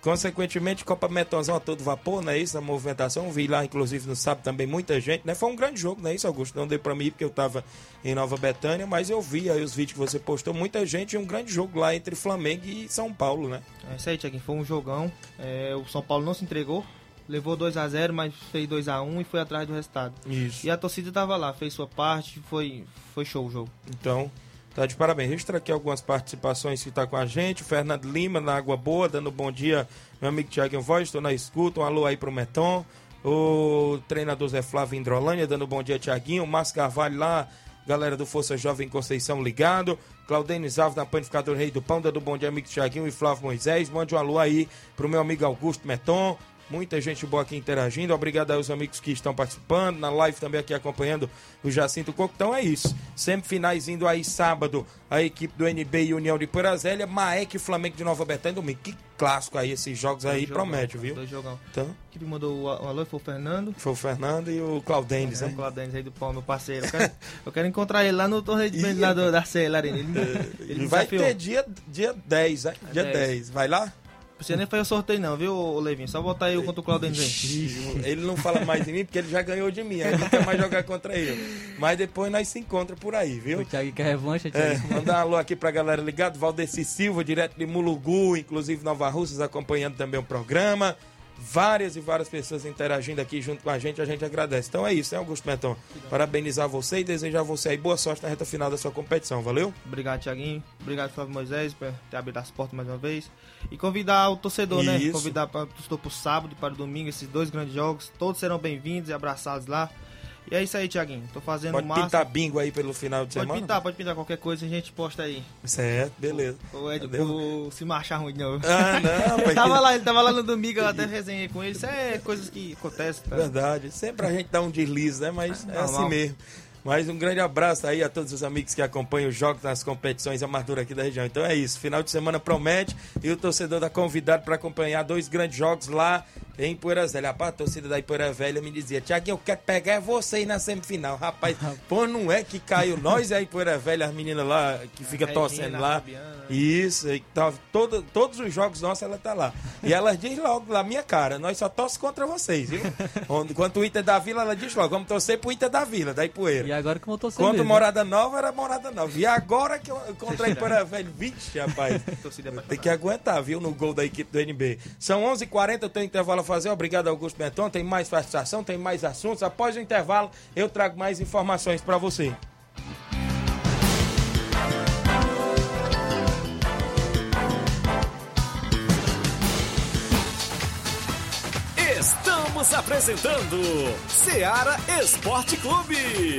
Consequentemente, Copa Metonzão a todo vapor, não é isso? A movimentação. Vi lá, inclusive, no sábado também muita gente, né? Foi um grande jogo, não é isso, Augusto? Não deu pra mim porque eu tava em Nova Betânia, mas eu vi aí os vídeos que você postou. Muita gente e um grande jogo lá entre Flamengo e São Paulo, né? É isso aí, Tiaguinho. Foi um jogão. É, o São Paulo não se entregou. Levou 2 a 0 mas fez 2 a 1 e foi atrás do resultado. Isso. E a torcida tava lá, fez sua parte, foi, foi show o jogo. Então, tá de parabéns. Registra aqui algumas participações que tá com a gente. O Fernando Lima, na Água Boa, dando bom dia. Meu amigo Thiago Voz, estou na escuta. Um alô aí pro Meton. O treinador Zé Flávio Indrolândia, dando bom dia, Tiaguinho. Márcio Carvalho lá, galera do Força Jovem Conceição ligado. Claudenis Alves, na Panificador Rei do Pão, dando bom dia, amigo Tiaguinho e Flávio Moisés. Mande um alô aí pro meu amigo Augusto Meton. Muita gente boa aqui interagindo. Obrigado aos amigos que estão participando. Na live também aqui acompanhando o Jacinto Coco. Então é isso. Sempre finais indo aí sábado. A equipe do NB e União de Porazélia. Maek e Flamengo de Nova Betânia. Domingo. Que clássico aí. Esses jogos aí Dois jogão, promete, viu? Dois jogão. Então, Que mandou o, alô foi o Fernando. foi o Fernando e o Claudênis, É, né? o Claudenis aí do pão, meu parceiro. Eu quero, [laughs] eu quero encontrar ele lá no torneio de lá do, da lá, ele, [laughs] ele, vai desafiou. ter dia, dia 10, né? Dia 10. 10. Vai lá? Você nem fez o sorteio não, viu, Levinho? Só botar aí o contra o Claudenis aí. Ele não fala mais de mim porque ele já ganhou de mim. Aí não quer mais jogar contra ele. Mas depois nós se encontra por aí, viu? O Thiago quer revanche, É, Thiago. mandar um alô aqui pra galera ligado, Valdeci Silva, direto de Mulugu, inclusive Nova Russas, acompanhando também o programa. Várias e várias pessoas interagindo aqui junto com a gente, a gente agradece. Então é isso, né, Augusto Meton? Parabenizar você e desejar você aí boa sorte na reta final da sua competição, valeu? Obrigado, Thiaguinho. Obrigado, Flávio Moisés, por ter aberto as portas mais uma vez. E convidar o torcedor, né? Isso. Convidar para o torcedor pro sábado e para o domingo, esses dois grandes jogos. Todos serão bem-vindos e abraçados lá. E é isso aí, Thiaguinho. Tô fazendo Pode máximo. pintar bingo aí pelo final de Pode semana? pintar, pode pintar qualquer coisa, a gente posta aí. Certo, beleza. O Ed, o, se marchar ruim de novo. Ah, não, [laughs] Ele pai, tava que- lá, ele tava lá no domingo, eu até resenhei com ele. Isso é coisas que acontecem, tá? Verdade. Sempre a gente dá um deslize, né? Mas é, normal. assim mesmo. Mas um grande abraço aí a todos os amigos que acompanham os jogos nas competições amadoras aqui da região. Então é isso. Final de semana promete e o torcedor está convidado para acompanhar dois grandes jogos lá em Poeiras Velha. Rapaz, a torcida da Poeira Velha me dizia: Tiaguinho, eu quero pegar é você aí na semifinal. Rapaz, pô, não é que caiu nós aí, Poeira Velha, as meninas lá que fica Regina, torcendo lá. Fabiana. Isso, e tá, todo, todos os jogos nossos ela tá lá. E ela diz logo na minha cara, nós só torce contra vocês, viu? [laughs] Enquanto o Inter da Vila, ela diz logo, vamos torcer pro Inter da Vila, da Ipueira. E agora que eu tô Quanto mesmo. Morada Nova, era Morada Nova. E agora que eu contra a Ipueira [laughs] Velho, vixe, rapaz. É Tem que aguentar, viu, no gol da equipe do NB. São 11 h 40 eu tenho intervalo a fazer. Obrigado, Augusto Benton. Tem mais participação, tem mais assuntos. Após o intervalo, eu trago mais informações para você. Estamos apresentando Seara Esporte Clube.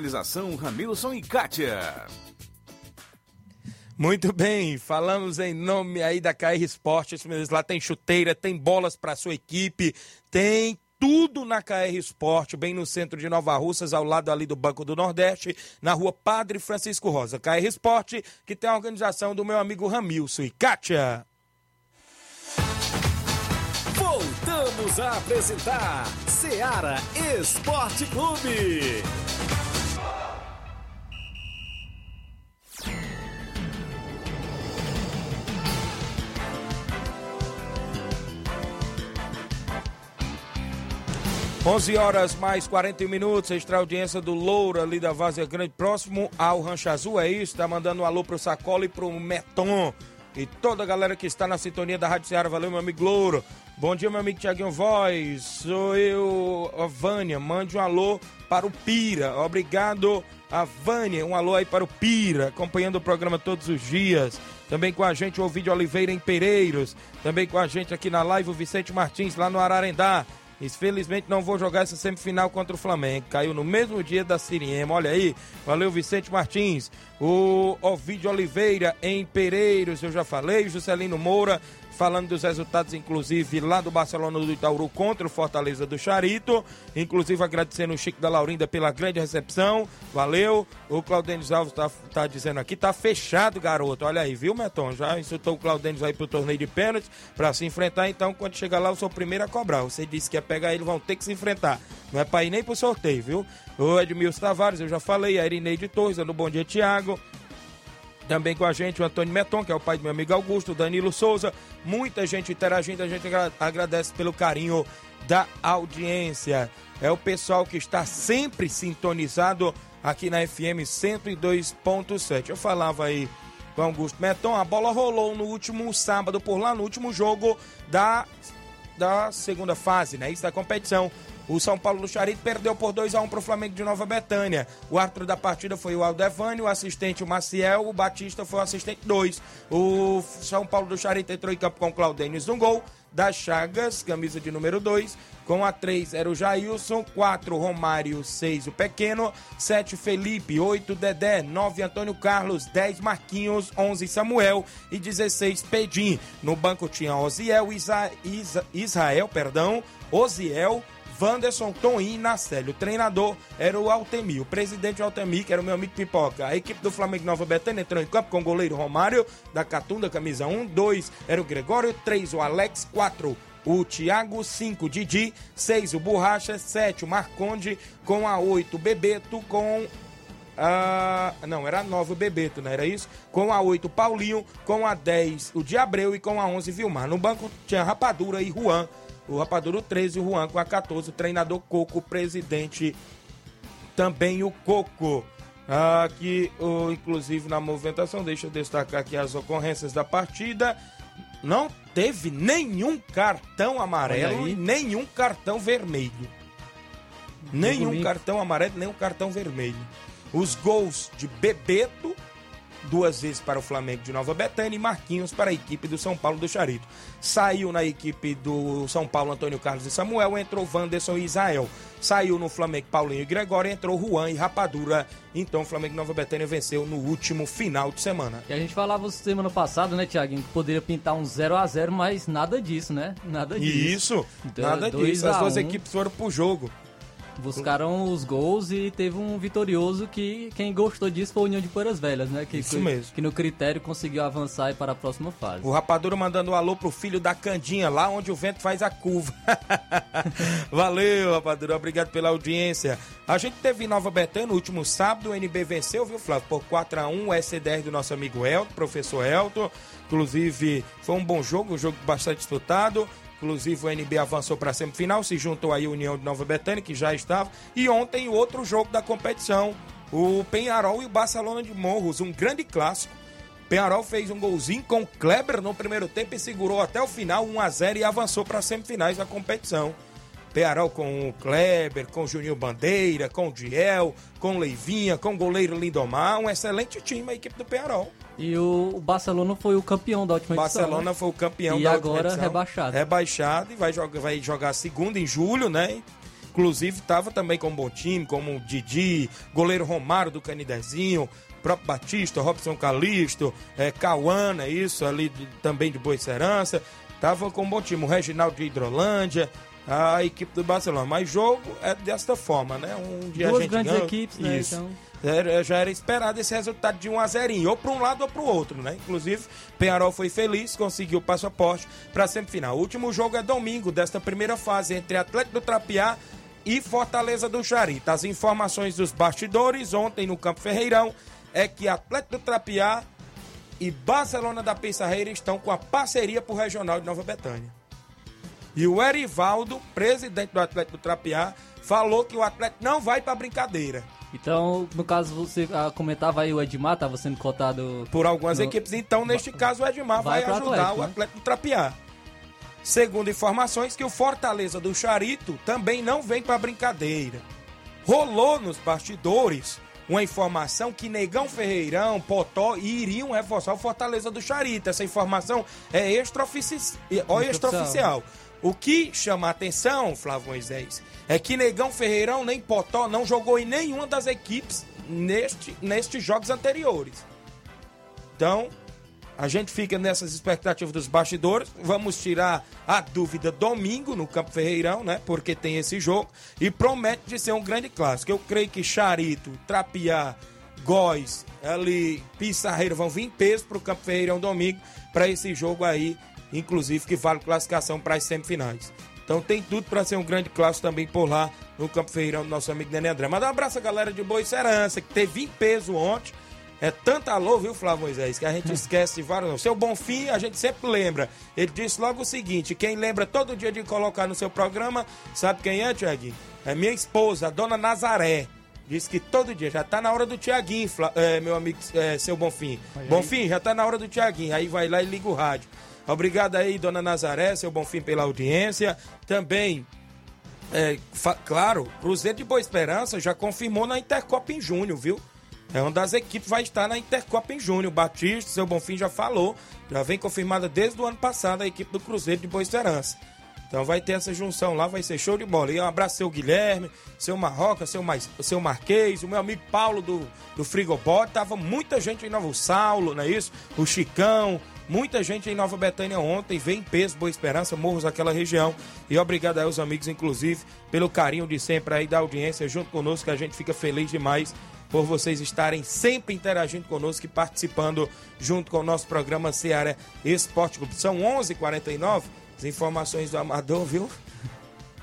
Ramilson e Kátia. Muito bem, falamos em nome aí da KR Esporte, isso mesmo, lá tem chuteira, tem bolas para sua equipe, tem tudo na KR Esporte, bem no centro de Nova Russas, ao lado ali do Banco do Nordeste, na rua Padre Francisco Rosa. KR Esporte, que tem a organização do meu amigo Ramilson e Kátia. Voltamos a apresentar Seara Esporte Clube. Onze horas mais 41 minutos, extra audiência do Loura ali da Vazia Grande, próximo ao Rancho Azul, é isso? Tá mandando um alô pro Sacola e pro Meton. E toda a galera que está na sintonia da Rádio Ceará, valeu meu amigo Louro. Bom dia, meu amigo Tiaguinho Voz. Sou eu, a Vânia. Mande um alô para o Pira. Obrigado a Vânia, um alô aí para o Pira, acompanhando o programa todos os dias. Também com a gente o Ovidio Oliveira em Pereiros. Também com a gente aqui na live o Vicente Martins lá no Ararendá. Infelizmente não vou jogar essa semifinal contra o Flamengo. Caiu no mesmo dia da Siriema. Olha aí. Valeu, Vicente Martins. O Ovidio Oliveira em Pereiros, eu já falei. Juscelino Moura falando dos resultados, inclusive, lá do Barcelona do Itaúru contra o Fortaleza do Charito. Inclusive, agradecendo o Chico da Laurinda pela grande recepção. Valeu. O Claudênio Alves tá, tá dizendo aqui, tá fechado, garoto. Olha aí, viu, Meton? Já insultou o Claudênio aí pro torneio de pênaltis para se enfrentar. Então, quando chegar lá, eu sou o primeiro a cobrar. Você disse que ia pegar ele, vão ter que se enfrentar. Não é pra ir nem pro sorteio, viu? O Edmilson Tavares, eu já falei. A Irineide Torres, no Bom Dia Tiago. Também com a gente o Antônio Meton, que é o pai do meu amigo Augusto, Danilo Souza. Muita gente interagindo, a gente agradece pelo carinho da audiência. É o pessoal que está sempre sintonizado aqui na FM 102.7. Eu falava aí com Augusto Meton, a bola rolou no último sábado por lá, no último jogo da, da segunda fase, né? Isso da competição. O São Paulo do Charito perdeu por 2 a 1 para o Flamengo de Nova Betânia. O árbitro da partida foi o Aldevani, o assistente o Maciel, o Batista foi o assistente 2. O São Paulo do Charito entrou em campo com o Claudênis no gol. Das Chagas, camisa de número 2. Com a 3 era o Jailson, 4 Romário, 6 o Pequeno, 7 Felipe, 8 Dedé, 9 Antônio Carlos, 10 Marquinhos, 11 Samuel e 16 Pedim. No banco tinha Osiel, Isa, Isa, Israel, perdão, Osiel, Wanderson, Toim e Nacélio. O treinador era o Altemir. O presidente Altemir, que era o meu amigo Pipoca. A equipe do Flamengo Nova Betânia entrou em campo com o goleiro Romário, da Catunda, camisa 1. 2 era o Gregório. 3 o Alex. 4 o Thiago, 5 Didi, 6 o Borracha, 7 o Marconde, com a 8 o Bebeto, com a. não, era 9 o Bebeto, não era isso? Com a 8 o Paulinho, com a 10 o Diabreu e com a 11 Vilmar. No banco tinha Rapadura e Juan o Rapadura 13, o Juan com a 14, o treinador Coco, o presidente também o Coco. Aqui, o, inclusive na movimentação, deixa eu destacar aqui as ocorrências da partida. Não teve nenhum cartão amarelo e nenhum cartão vermelho. Nenhum cartão amarelo, nenhum cartão vermelho. Os gols de Bebeto duas vezes para o Flamengo de Nova Betânia e Marquinhos para a equipe do São Paulo do Charito. Saiu na equipe do São Paulo Antônio Carlos e Samuel, entrou Wanderson e Israel. Saiu no Flamengo Paulinho e Gregório, entrou Juan e Rapadura. Então o Flamengo de Nova Betânia venceu no último final de semana. E a gente falava semana passada, né, Tiaguinho, que poderia pintar um 0 a 0 mas nada disso, né? Nada disso. Isso, então, nada disso. As duas um. equipes foram pro jogo. Buscaram os gols e teve um vitorioso que quem gostou disso foi a União de Poeiras Velhas, né? Que, Isso mesmo. Que no critério conseguiu avançar para a próxima fase. O Rapadura mandando um alô pro filho da Candinha, lá onde o vento faz a curva. [laughs] Valeu, Rapadura, obrigado pela audiência. A gente teve em Nova Betânia no último sábado, o NB venceu, viu, Flávio? Por 4x1, o SDR do nosso amigo Elton, professor Elton. Inclusive, foi um bom jogo, um jogo bastante disputado. Inclusive o NB avançou para a semifinal, se juntou aí a União de Nova Betânia, que já estava. E ontem outro jogo da competição, o Penharol e o Barcelona de Morros, um grande clássico. Penharol fez um golzinho com Kleber no primeiro tempo e segurou até o final 1 a 0 e avançou para as semifinais da competição. Penharol com o Kleber, com o Juninho Bandeira, com o Diel, com o Leivinha, com o goleiro Lindomar, um excelente time a equipe do Penharol. E o Barcelona foi o campeão da última edição. Barcelona né? foi o campeão e da última edição. E agora rebaixado. Rebaixado e vai jogar, vai jogar segunda em julho, né? Inclusive estava também com um bom time, como o Didi, goleiro Romário do Canidezinho, próprio Batista, Robson Calisto, é, Cauana, isso ali de, também de Boa Serança. Tava com um bom time, o Reginaldo de Hidrolândia, a equipe do Barcelona. Mas jogo é desta forma, né? Um dia Duas a gente grandes ganha, equipes, né? Isso. Então... Era, já era esperado esse resultado de 1 a 0 ou para um lado ou para o outro, né? Inclusive, Penharol foi feliz, conseguiu o passaporte para a semifinal. O último jogo é domingo desta primeira fase entre Atlético do Trapiá e Fortaleza do Charita. As informações dos bastidores ontem no Campo Ferreirão é que Atlético do Trapiá e Barcelona da Pissarreira estão com a parceria para o Regional de Nova Betânia. E o Erivaldo, presidente do Atlético do Trapiá, falou que o Atlético não vai para brincadeira. Então, no caso, você ah, comentava aí o Edmar, estava sendo cotado... Por algumas no... equipes. Então, neste caso, o Edmar vai, vai ajudar Atlético, o Atlético né? Trapiá. Segundo informações, que o Fortaleza do Charito também não vem para brincadeira. Rolou nos bastidores uma informação que Negão Ferreirão, Potó iriam reforçar o Fortaleza do Charita. Essa informação é extraofici... extraoficial. O que chama a atenção, Flávio Moisés, é que Negão Ferreirão nem Potó não jogou em nenhuma das equipes neste, nestes jogos anteriores. Então, a gente fica nessas expectativas dos bastidores. Vamos tirar a dúvida domingo no Campo Ferreirão, né? Porque tem esse jogo. E promete de ser um grande clássico. Eu creio que Charito, Trapiá, Góis, ali, Pissarreiro vão vir em peso para o Campo Ferreirão domingo para esse jogo aí, inclusive que vale classificação para as semifinais. Então tem tudo para ser um grande clássico também por lá no Campo Ferreirão do nosso amigo Nenê André. Manda um abraço a galera de Boa Serança, que teve em peso ontem é tanta alô, viu, Flávio Moisés, que a gente [laughs] esquece de vários. Não. Seu Bonfim, a gente sempre lembra. Ele disse logo o seguinte: quem lembra todo dia de colocar no seu programa, sabe quem é, Tiaguinho? É minha esposa, a dona Nazaré. Diz que todo dia já tá na hora do Tiaguinho, é, meu amigo, é, seu Bonfim. Bonfim, já tá na hora do Tiaguinho. Aí vai lá e liga o rádio. Obrigado aí, dona Nazaré, seu Bonfim, pela audiência. Também é, claro, Cruzeiro de Boa Esperança já confirmou na Intercopa em junho, viu? É uma das equipes vai estar na Intercopa em junho. O Batista, seu Bonfim já falou, já vem confirmada desde o ano passado a equipe do Cruzeiro de Boa Esperança. Então vai ter essa junção lá, vai ser show de bola. E um abraço seu Guilherme, seu Marroca, seu, Mais, seu Marquês, o meu amigo Paulo do, do Frigobot. Tava muita gente em Novo Saulo, não é isso? O Chicão, muita gente em Nova Betânia ontem. Vem em peso, Boa Esperança, morros daquela região. E obrigado aí aos amigos, inclusive, pelo carinho de sempre aí da audiência junto conosco, que a gente fica feliz demais por vocês estarem sempre interagindo conosco e participando junto com o nosso programa Ceará Esporte Clube. São 11:49 h 49 as informações do Amador, viu?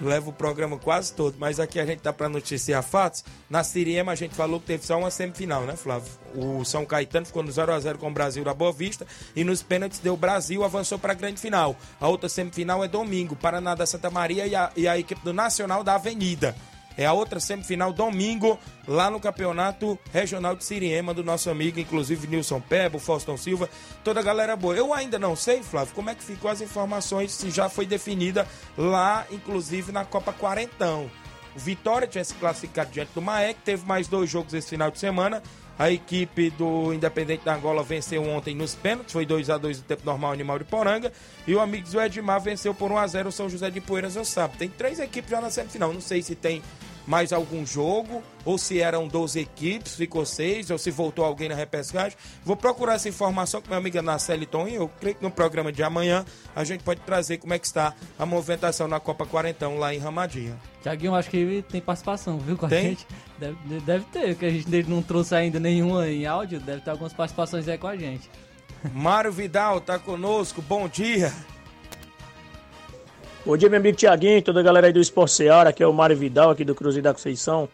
Leva o programa quase todo, mas aqui a gente tá para noticiar fatos. Na Siriema a gente falou que teve só uma semifinal, né, Flávio? O São Caetano ficou no 0 a 0 com o Brasil da Boa Vista e nos pênaltis deu Brasil, avançou para a grande final. A outra semifinal é domingo, Paraná da Santa Maria e a, e a equipe do Nacional da Avenida. É a outra semifinal domingo, lá no Campeonato Regional de Siriema, do nosso amigo, inclusive Nilson Pebo, Faustão Silva, toda a galera boa. Eu ainda não sei, Flávio, como é que ficou as informações, se já foi definida lá, inclusive na Copa Quarentão. O Vitória tinha se classificado diante do Maek, teve mais dois jogos esse final de semana. A equipe do Independente da Angola venceu ontem nos pênaltis, foi 2 a 2 no tempo normal Animal de Poranga. E o Amigos do Edmar venceu por 1 a 0 o São José de Poeiras no sábado. Tem três equipes já na semifinal. Não sei se tem mais algum jogo, ou se eram 12 equipes, ficou 6, ou se voltou alguém na repescagem. Vou procurar essa informação com minha amiga Nacelle Toninho. Eu creio que no programa de amanhã a gente pode trazer como é que está a movimentação na Copa Quarentão lá em Ramadinha. Tiaguinho, acho que tem participação, viu, com a tem? gente. Deve, deve ter, porque a gente não trouxe ainda nenhuma em áudio, deve ter algumas participações aí com a gente. Mário Vidal tá conosco, bom dia. Bom dia, meu amigo Tiaguinho, toda a galera aí do Esporte Seara, aqui é o Mário Vidal, aqui do Cruzeiro da Conceição.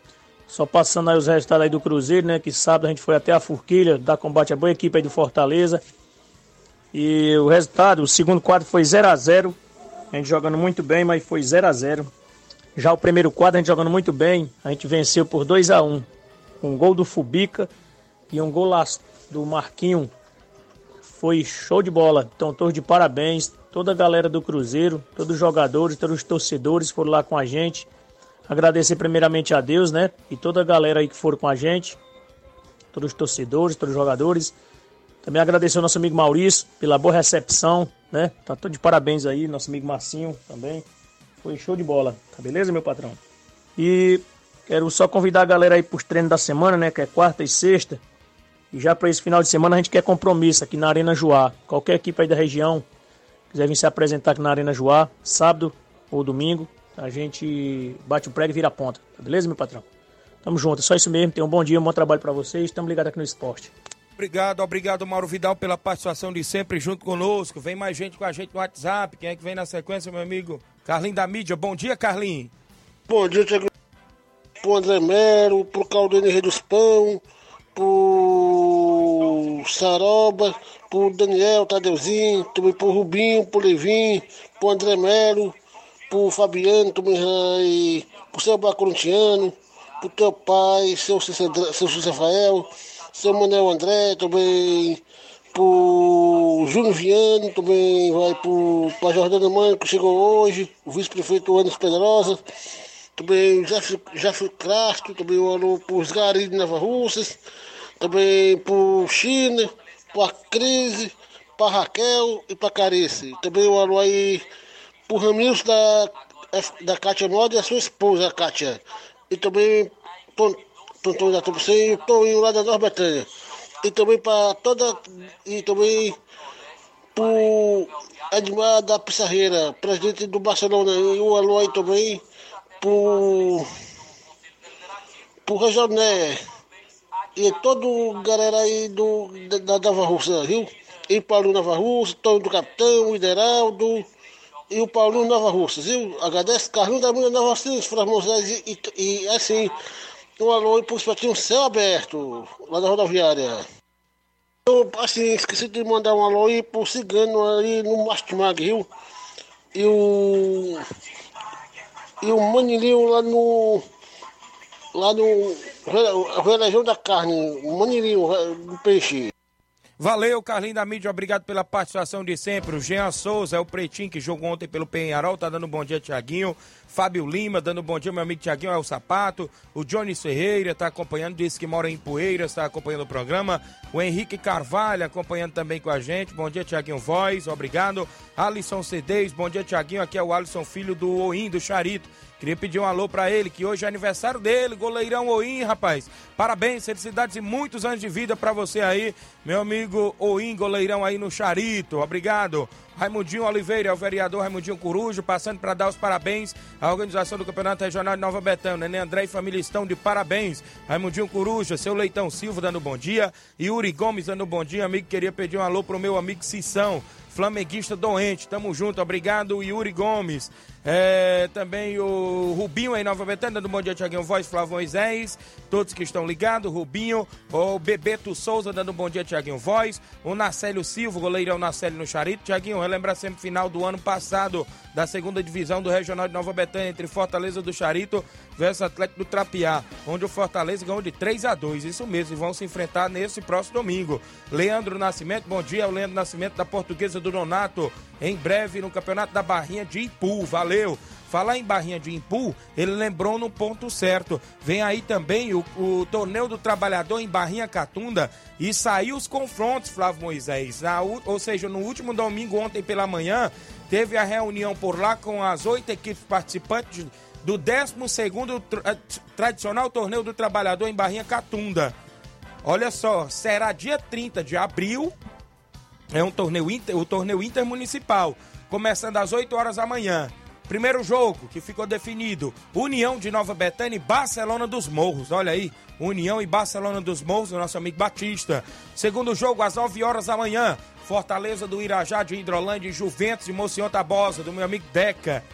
Só passando aí os resultados aí do Cruzeiro, né? Que sábado a gente foi até a Forquilha, dar combate à boa equipe aí do Fortaleza. E o resultado, o segundo quadro foi 0 a 0 A gente jogando muito bem, mas foi 0 a 0 Já o primeiro quadro a gente jogando muito bem, a gente venceu por 2 a 1 Um gol do Fubica e um gol do Marquinho. Foi show de bola. Então, todos de parabéns toda a galera do Cruzeiro, todos os jogadores, todos os torcedores foram lá com a gente. Agradecer primeiramente a Deus, né? E toda a galera aí que foram com a gente, todos os torcedores, todos os jogadores. Também agradecer ao nosso amigo Maurício pela boa recepção, né? Tá todo de parabéns aí, nosso amigo Marcinho também. Foi show de bola, tá beleza, meu patrão? E quero só convidar a galera aí pros treinos da semana, né? Que é quarta e sexta. E já para esse final de semana a gente quer compromisso aqui na Arena Joá. Qualquer equipe aí da região, quiser vir se apresentar aqui na Arena Joá, sábado ou domingo, a gente bate o prego e vira a ponta. Tá beleza, meu patrão? Tamo junto, é só isso mesmo. Tenham um bom dia, um bom trabalho para vocês. Estamos ligados aqui no esporte. Obrigado, obrigado, Mauro Vidal, pela participação de sempre junto conosco. Vem mais gente com a gente no WhatsApp. Quem é que vem na sequência, meu amigo? Carlinho da mídia. Bom dia, Carlinho. Bom dia, Tiago. Pro André Mero, pro Caldeiro Rei dos Pão, pro Saroba, pro Daniel Tadeuzinho, também pro Rubinho, pro Levin, pro André Melo, pro Fabiano, também pro seu Bacorintiano, pro teu pai, seu seu Rafael, seu Manuel André, também pro Júnior Viano, também vai pro, Jordana Mãe, que chegou hoje, o vice-prefeito Anderson Pedrosa, também Jeff, Jeff Crasto, também alô para os garis de Nova Russas, também para o China, para Crise, para Raquel e para Carice. Também um alô aí para o da, da Cátia Moda e a sua esposa, a Cátia. E também Tonton da Tupucem e o Toninho lá da Nova Betânia. E também para toda. E também pro Edmar da Pissarreira, presidente do Barcelona, e o alô aí também pro, pro Rejoné e todo galera aí do, da, Nova Russa, viu? E Paulo Nova Russa, Tony do Capitão, o Ideraldo e o Paulinho Nova Russa, viu? Agradece Carlinhos da Mina Nova Russa, Fras e, e, e assim, um alô aí pro espetinho Céu Aberto, lá da rodoviária. Eu, assim, esqueci de mandar um alô aí pro cigano aí no Mastimag, viu? E o. E o Manilinho lá no. Lá no. Religião da Carne, o Manilinho do Peixe. Valeu, Carlinhos da Mídia, obrigado pela participação de sempre. O Jean Souza é o pretinho que jogou ontem pelo Penharol, tá dando um bom dia, Tiaguinho. Fábio Lima, dando um bom dia, meu amigo Tiaguinho, é o Sapato. O Johnny Ferreira tá acompanhando, disse que mora em Poeiras, está acompanhando o programa. O Henrique Carvalho acompanhando também com a gente. Bom dia, Tiaguinho Voz, obrigado. Alisson Cedês, bom dia, Tiaguinho. Aqui é o Alisson, filho do Oim, do Charito. Queria pedir um alô para ele, que hoje é aniversário dele, goleirão Oim, rapaz. Parabéns, felicidades e muitos anos de vida para você aí, meu amigo Oim, goleirão aí no Charito. Obrigado. Raimundinho Oliveira, é o vereador Raimundinho Corujo, passando para dar os parabéns à organização do Campeonato Regional de Nova Betânia. Nenê André e família estão de parabéns. Raimundinho Coruja, seu Leitão Silva dando bom dia. Yuri Gomes dando bom dia. Amigo, queria pedir um alô pro meu amigo Cissão, flamenguista doente. Tamo junto, obrigado, Yuri Gomes. É, também o Rubinho aí, Nova Betânia, do Bom Dia Tiaguinho Voz, Flávio Moisés, todos que estão ligados, Rubinho, o Bebeto Souza dando Bom Dia Tiaguinho Voz, o Nacélio Silva, goleirão Nacélio no Charito, Tiaguinho, relembra sempre final do ano passado, da segunda divisão do Regional de Nova Betânia, entre Fortaleza do Charito versus Atlético do Trapiá, onde o Fortaleza ganhou de 3 a 2 isso mesmo, e vão se enfrentar nesse próximo domingo. Leandro Nascimento, bom dia, é o Leandro Nascimento da Portuguesa do Donato, em breve no Campeonato da Barrinha de Ipu, valeu! Valeu. Falar em barrinha de Impu, ele lembrou no ponto certo. Vem aí também o, o torneio do trabalhador em Barrinha Catunda e saiu os confrontos, Flávio Moisés. Na, ou seja, no último domingo, ontem pela manhã, teve a reunião por lá com as oito equipes participantes do 12 tra tradicional torneio do trabalhador em Barrinha Catunda. Olha só, será dia 30 de abril. É um torneio, inter, o torneio intermunicipal, começando às 8 horas da manhã. Primeiro jogo que ficou definido: União de Nova Betânia e Barcelona dos Morros. Olha aí, União e Barcelona dos Morros, do nosso amigo Batista. Segundo jogo às 9 horas da manhã: Fortaleza do Irajá de Hidrolândia e Juventus de Mocinho Tabosa, do meu amigo Deca.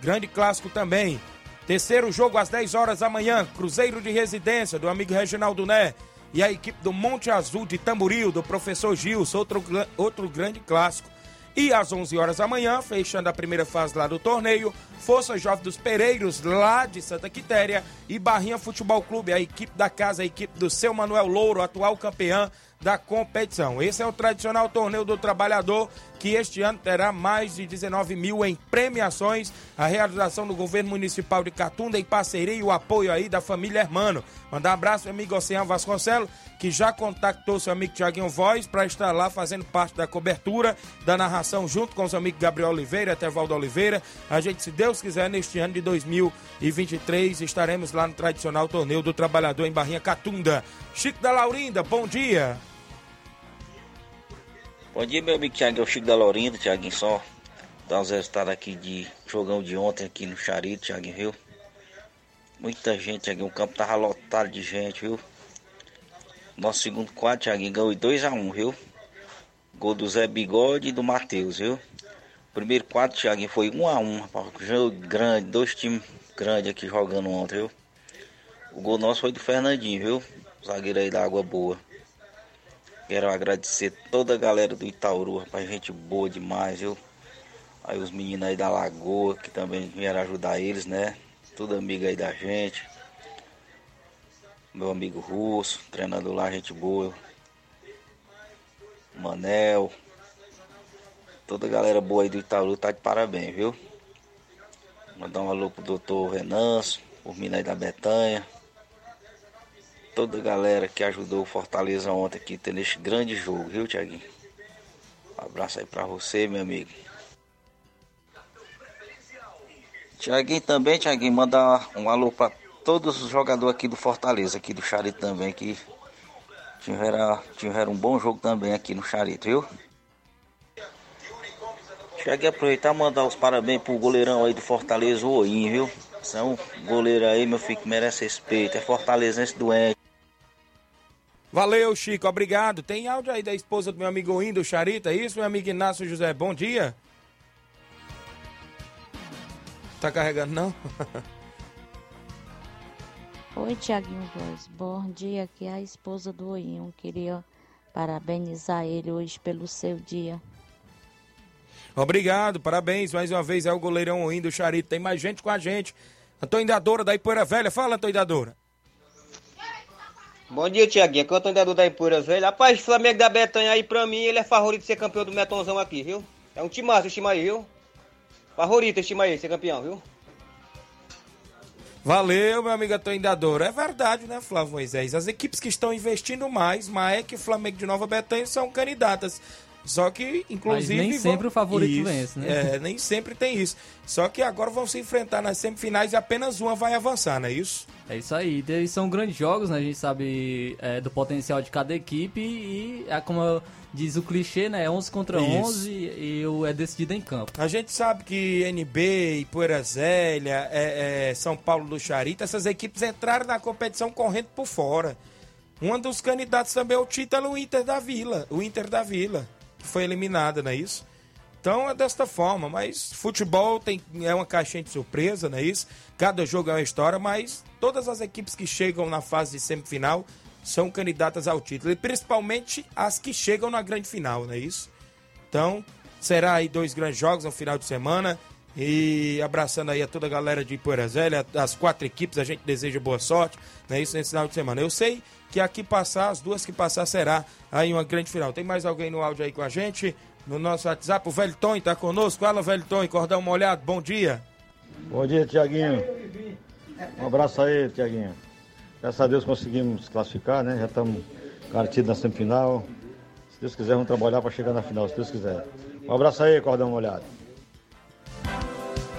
Grande clássico também. Terceiro jogo às 10 horas da manhã: Cruzeiro de Residência, do amigo Reginaldo Né. E a equipe do Monte Azul de Tamboril, do professor Gilson, outro, outro grande clássico. E às 11 horas da manhã, fechando a primeira fase lá do torneio, Força Jovem dos Pereiros, lá de Santa Quitéria, e Barrinha Futebol Clube, a equipe da casa, a equipe do seu Manuel Louro, atual campeão da competição. Esse é o tradicional torneio do trabalhador que este ano terá mais de 19 mil em premiações. A realização do governo municipal de Catunda em parceria e o apoio aí da família Hermano. Mandar um abraço meu amigo Oceano Vasconcelos, que já contactou seu amigo Tiaguinho Voz para estar lá fazendo parte da cobertura da narração junto com os amigos Gabriel Oliveira, Etevaldo Oliveira. A gente, se Deus quiser, neste ano de 2023 estaremos lá no tradicional torneio do trabalhador em Barrinha Catunda. Chico da Laurinda, bom dia. Bom dia, meu amigo Thiago, é o Chico da Laurinda, Thiaguinho, só dar uns resultados aqui de jogão de ontem aqui no Charito, Thiaguinho, viu? Muita gente, Thiaguinho, o campo tava lotado de gente, viu? Nosso segundo quadro, Thiaguinho, ganhou 2x1, um, viu? Gol do Zé Bigode e do Matheus, viu? Primeiro quadro, Thiaguinho, foi 1x1, um rapaz, jogo grande, dois times grandes aqui jogando ontem, viu? O gol nosso foi do Fernandinho, viu? Zagueiro aí da Água Boa. Quero agradecer toda a galera do Itauru, rapaz, gente boa demais, viu? Aí os meninos aí da Lagoa, que também vieram ajudar eles, né? Tudo amigo aí da gente. Meu amigo Russo, treinador lá, gente boa. Manel. Toda a galera boa aí do Itaú tá de parabéns, viu? Mandar um alô pro doutor Renanço, por Minas da Betanha. Toda a galera que ajudou o Fortaleza ontem aqui, tendo este grande jogo, viu, Tiaguinho? Um abraço aí pra você, meu amigo. Tiaguinho também, Tiaguinho, manda um alô pra todos os jogadores aqui do Fortaleza, aqui do Charito também, que tiveram, tiveram um bom jogo também aqui no Charito, viu? Cheguei a aproveitar e mandar os parabéns pro goleirão aí do Fortaleza, o Oim, viu? São goleiro aí, meu filho, que merece respeito. É fortalezense doente. Valeu, Chico, obrigado. Tem áudio aí da esposa do meu amigo Oim, do Charito, é isso, meu amigo Inácio José? Bom dia. Tá carregando, não? [laughs] Oi, Tiaguinho Voz. Bom dia, aqui é a esposa do Oinho. Queria parabenizar ele hoje pelo seu dia. Obrigado, parabéns. Mais uma vez é o goleirão Oinho do Charito. Tem mais gente com a gente. Antônio Dadora da Ipoeira Velha. Fala, Antônio Dadora. Bom dia, Tiaguinho. Aqui é o da Ipoeira Velha. Rapaz, Flamengo da Betanha aí, pra mim, ele é favorito de ser campeão do Metonzão aqui, viu? É um time massa aí, viu? Favorito esse time aí, ser campeão, viu? Valeu, meu amigo Antônio Dadora. É verdade, né, Flávio Moisés? As equipes que estão investindo mais, Maek e Flamengo de Nova Betânia são candidatas. Só que, inclusive. Mas nem sempre vão... o favorito isso, vence, né? É, nem sempre tem isso. Só que agora vão se enfrentar nas semifinais e apenas uma vai avançar, não é isso? É isso aí. E são grandes jogos, né? A gente sabe é, do potencial de cada equipe e, é como diz o clichê, né? 11 contra Isso. 11 e, e é decidido em campo. A gente sabe que NB, Ipoeira Zélia, é, é, São Paulo do Charito, essas equipes entraram na competição correndo por fora. Um dos candidatos também é o título, o Inter da Vila. O Inter da Vila, foi eliminada, não é isso? Então é desta forma, mas futebol tem, é uma caixinha de surpresa, não é isso? Cada jogo é uma história, mas todas as equipes que chegam na fase de semifinal são candidatas ao título, e principalmente as que chegam na grande final, não é isso? Então, será aí dois grandes jogos no final de semana. E abraçando aí a toda a galera de Poeira Zélia, as quatro equipes, a gente deseja boa sorte, não é isso, nesse final de semana. Eu sei que aqui passar, as duas que passar, será aí uma grande final. Tem mais alguém no áudio aí com a gente? No nosso WhatsApp, o Velho Tom tá conosco. Fala, Velho Tom, cordão molhado, bom dia. Bom dia, Tiaguinho. Um abraço aí, Tiaguinho. Graças a Deus conseguimos classificar, né? Já estamos garantidos na semifinal. Se Deus quiser, vamos trabalhar para chegar na final, se Deus quiser. Um abraço aí, cordão molhado.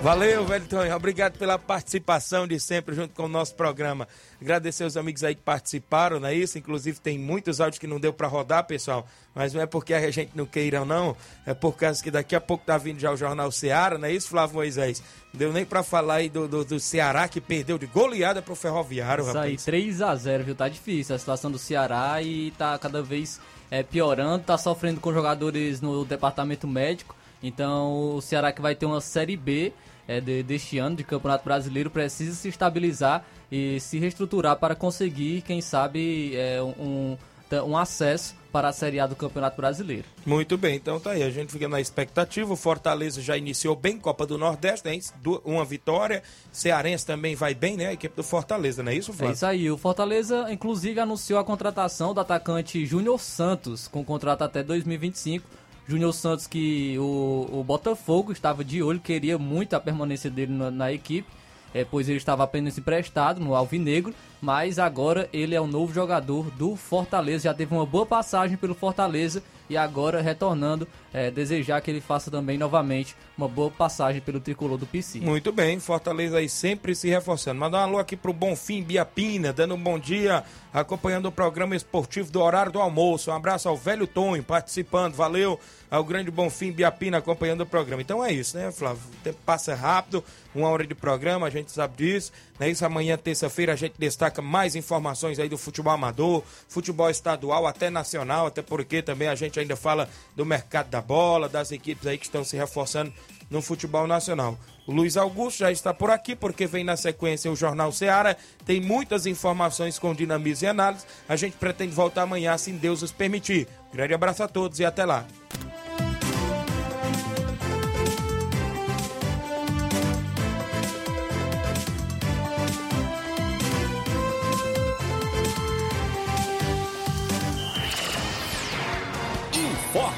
Valeu, velho Tonho. Obrigado pela participação de sempre junto com o nosso programa. Agradecer os amigos aí que participaram, não é isso? Inclusive tem muitos áudios que não deu para rodar, pessoal. Mas não é porque a gente não queira, não. É por causa que daqui a pouco tá vindo já o Jornal Ceará, não é isso, Flávio Moisés? Não deu nem para falar aí do, do, do, Ceará que perdeu de goleada pro Ferroviário, Isso rapaz. aí, 3 a 0 viu? Tá difícil a situação do Ceará e tá cada vez é, piorando. Tá sofrendo com jogadores no departamento médico. Então o Ceará que vai ter uma Série B é, de, deste ano de Campeonato Brasileiro precisa se estabilizar e se reestruturar para conseguir, quem sabe, é, um, um acesso para a Série A do Campeonato Brasileiro. Muito bem, então tá aí. A gente fica na expectativa. O Fortaleza já iniciou bem Copa do Nordeste, né? Uma vitória. Cearense também vai bem, né? A equipe do Fortaleza, não é isso, Flávio? É isso aí. O Fortaleza, inclusive, anunciou a contratação do atacante Júnior Santos, com contrato até 2025. Júnior Santos, que o, o Botafogo estava de olho, queria muito a permanência dele na, na equipe, é, pois ele estava apenas emprestado no Alvinegro, mas agora ele é o novo jogador do Fortaleza, já teve uma boa passagem pelo Fortaleza e agora retornando, é, desejar que ele faça também novamente uma boa passagem pelo tricolor do PC. Muito bem, Fortaleza aí sempre se reforçando. Mandar um alô aqui pro Bonfim Biapina, dando um bom dia, acompanhando o programa esportivo do horário do almoço. Um abraço ao velho Tonho participando, valeu ao grande Bonfim Biapina acompanhando o programa. Então é isso, né, Flávio? O tempo passa rápido, uma hora de programa, a gente sabe disso. Né? Isso amanhã, terça-feira, a gente destaca mais informações aí do futebol amador, futebol estadual, até nacional, até porque também a gente ainda fala do mercado da bola, das equipes aí que estão se reforçando no futebol nacional. O Luiz Augusto já está por aqui, porque vem na sequência o Jornal Seara. Tem muitas informações com dinamismo e análise. A gente pretende voltar amanhã, se Deus os permitir. Grande abraço a todos e até lá.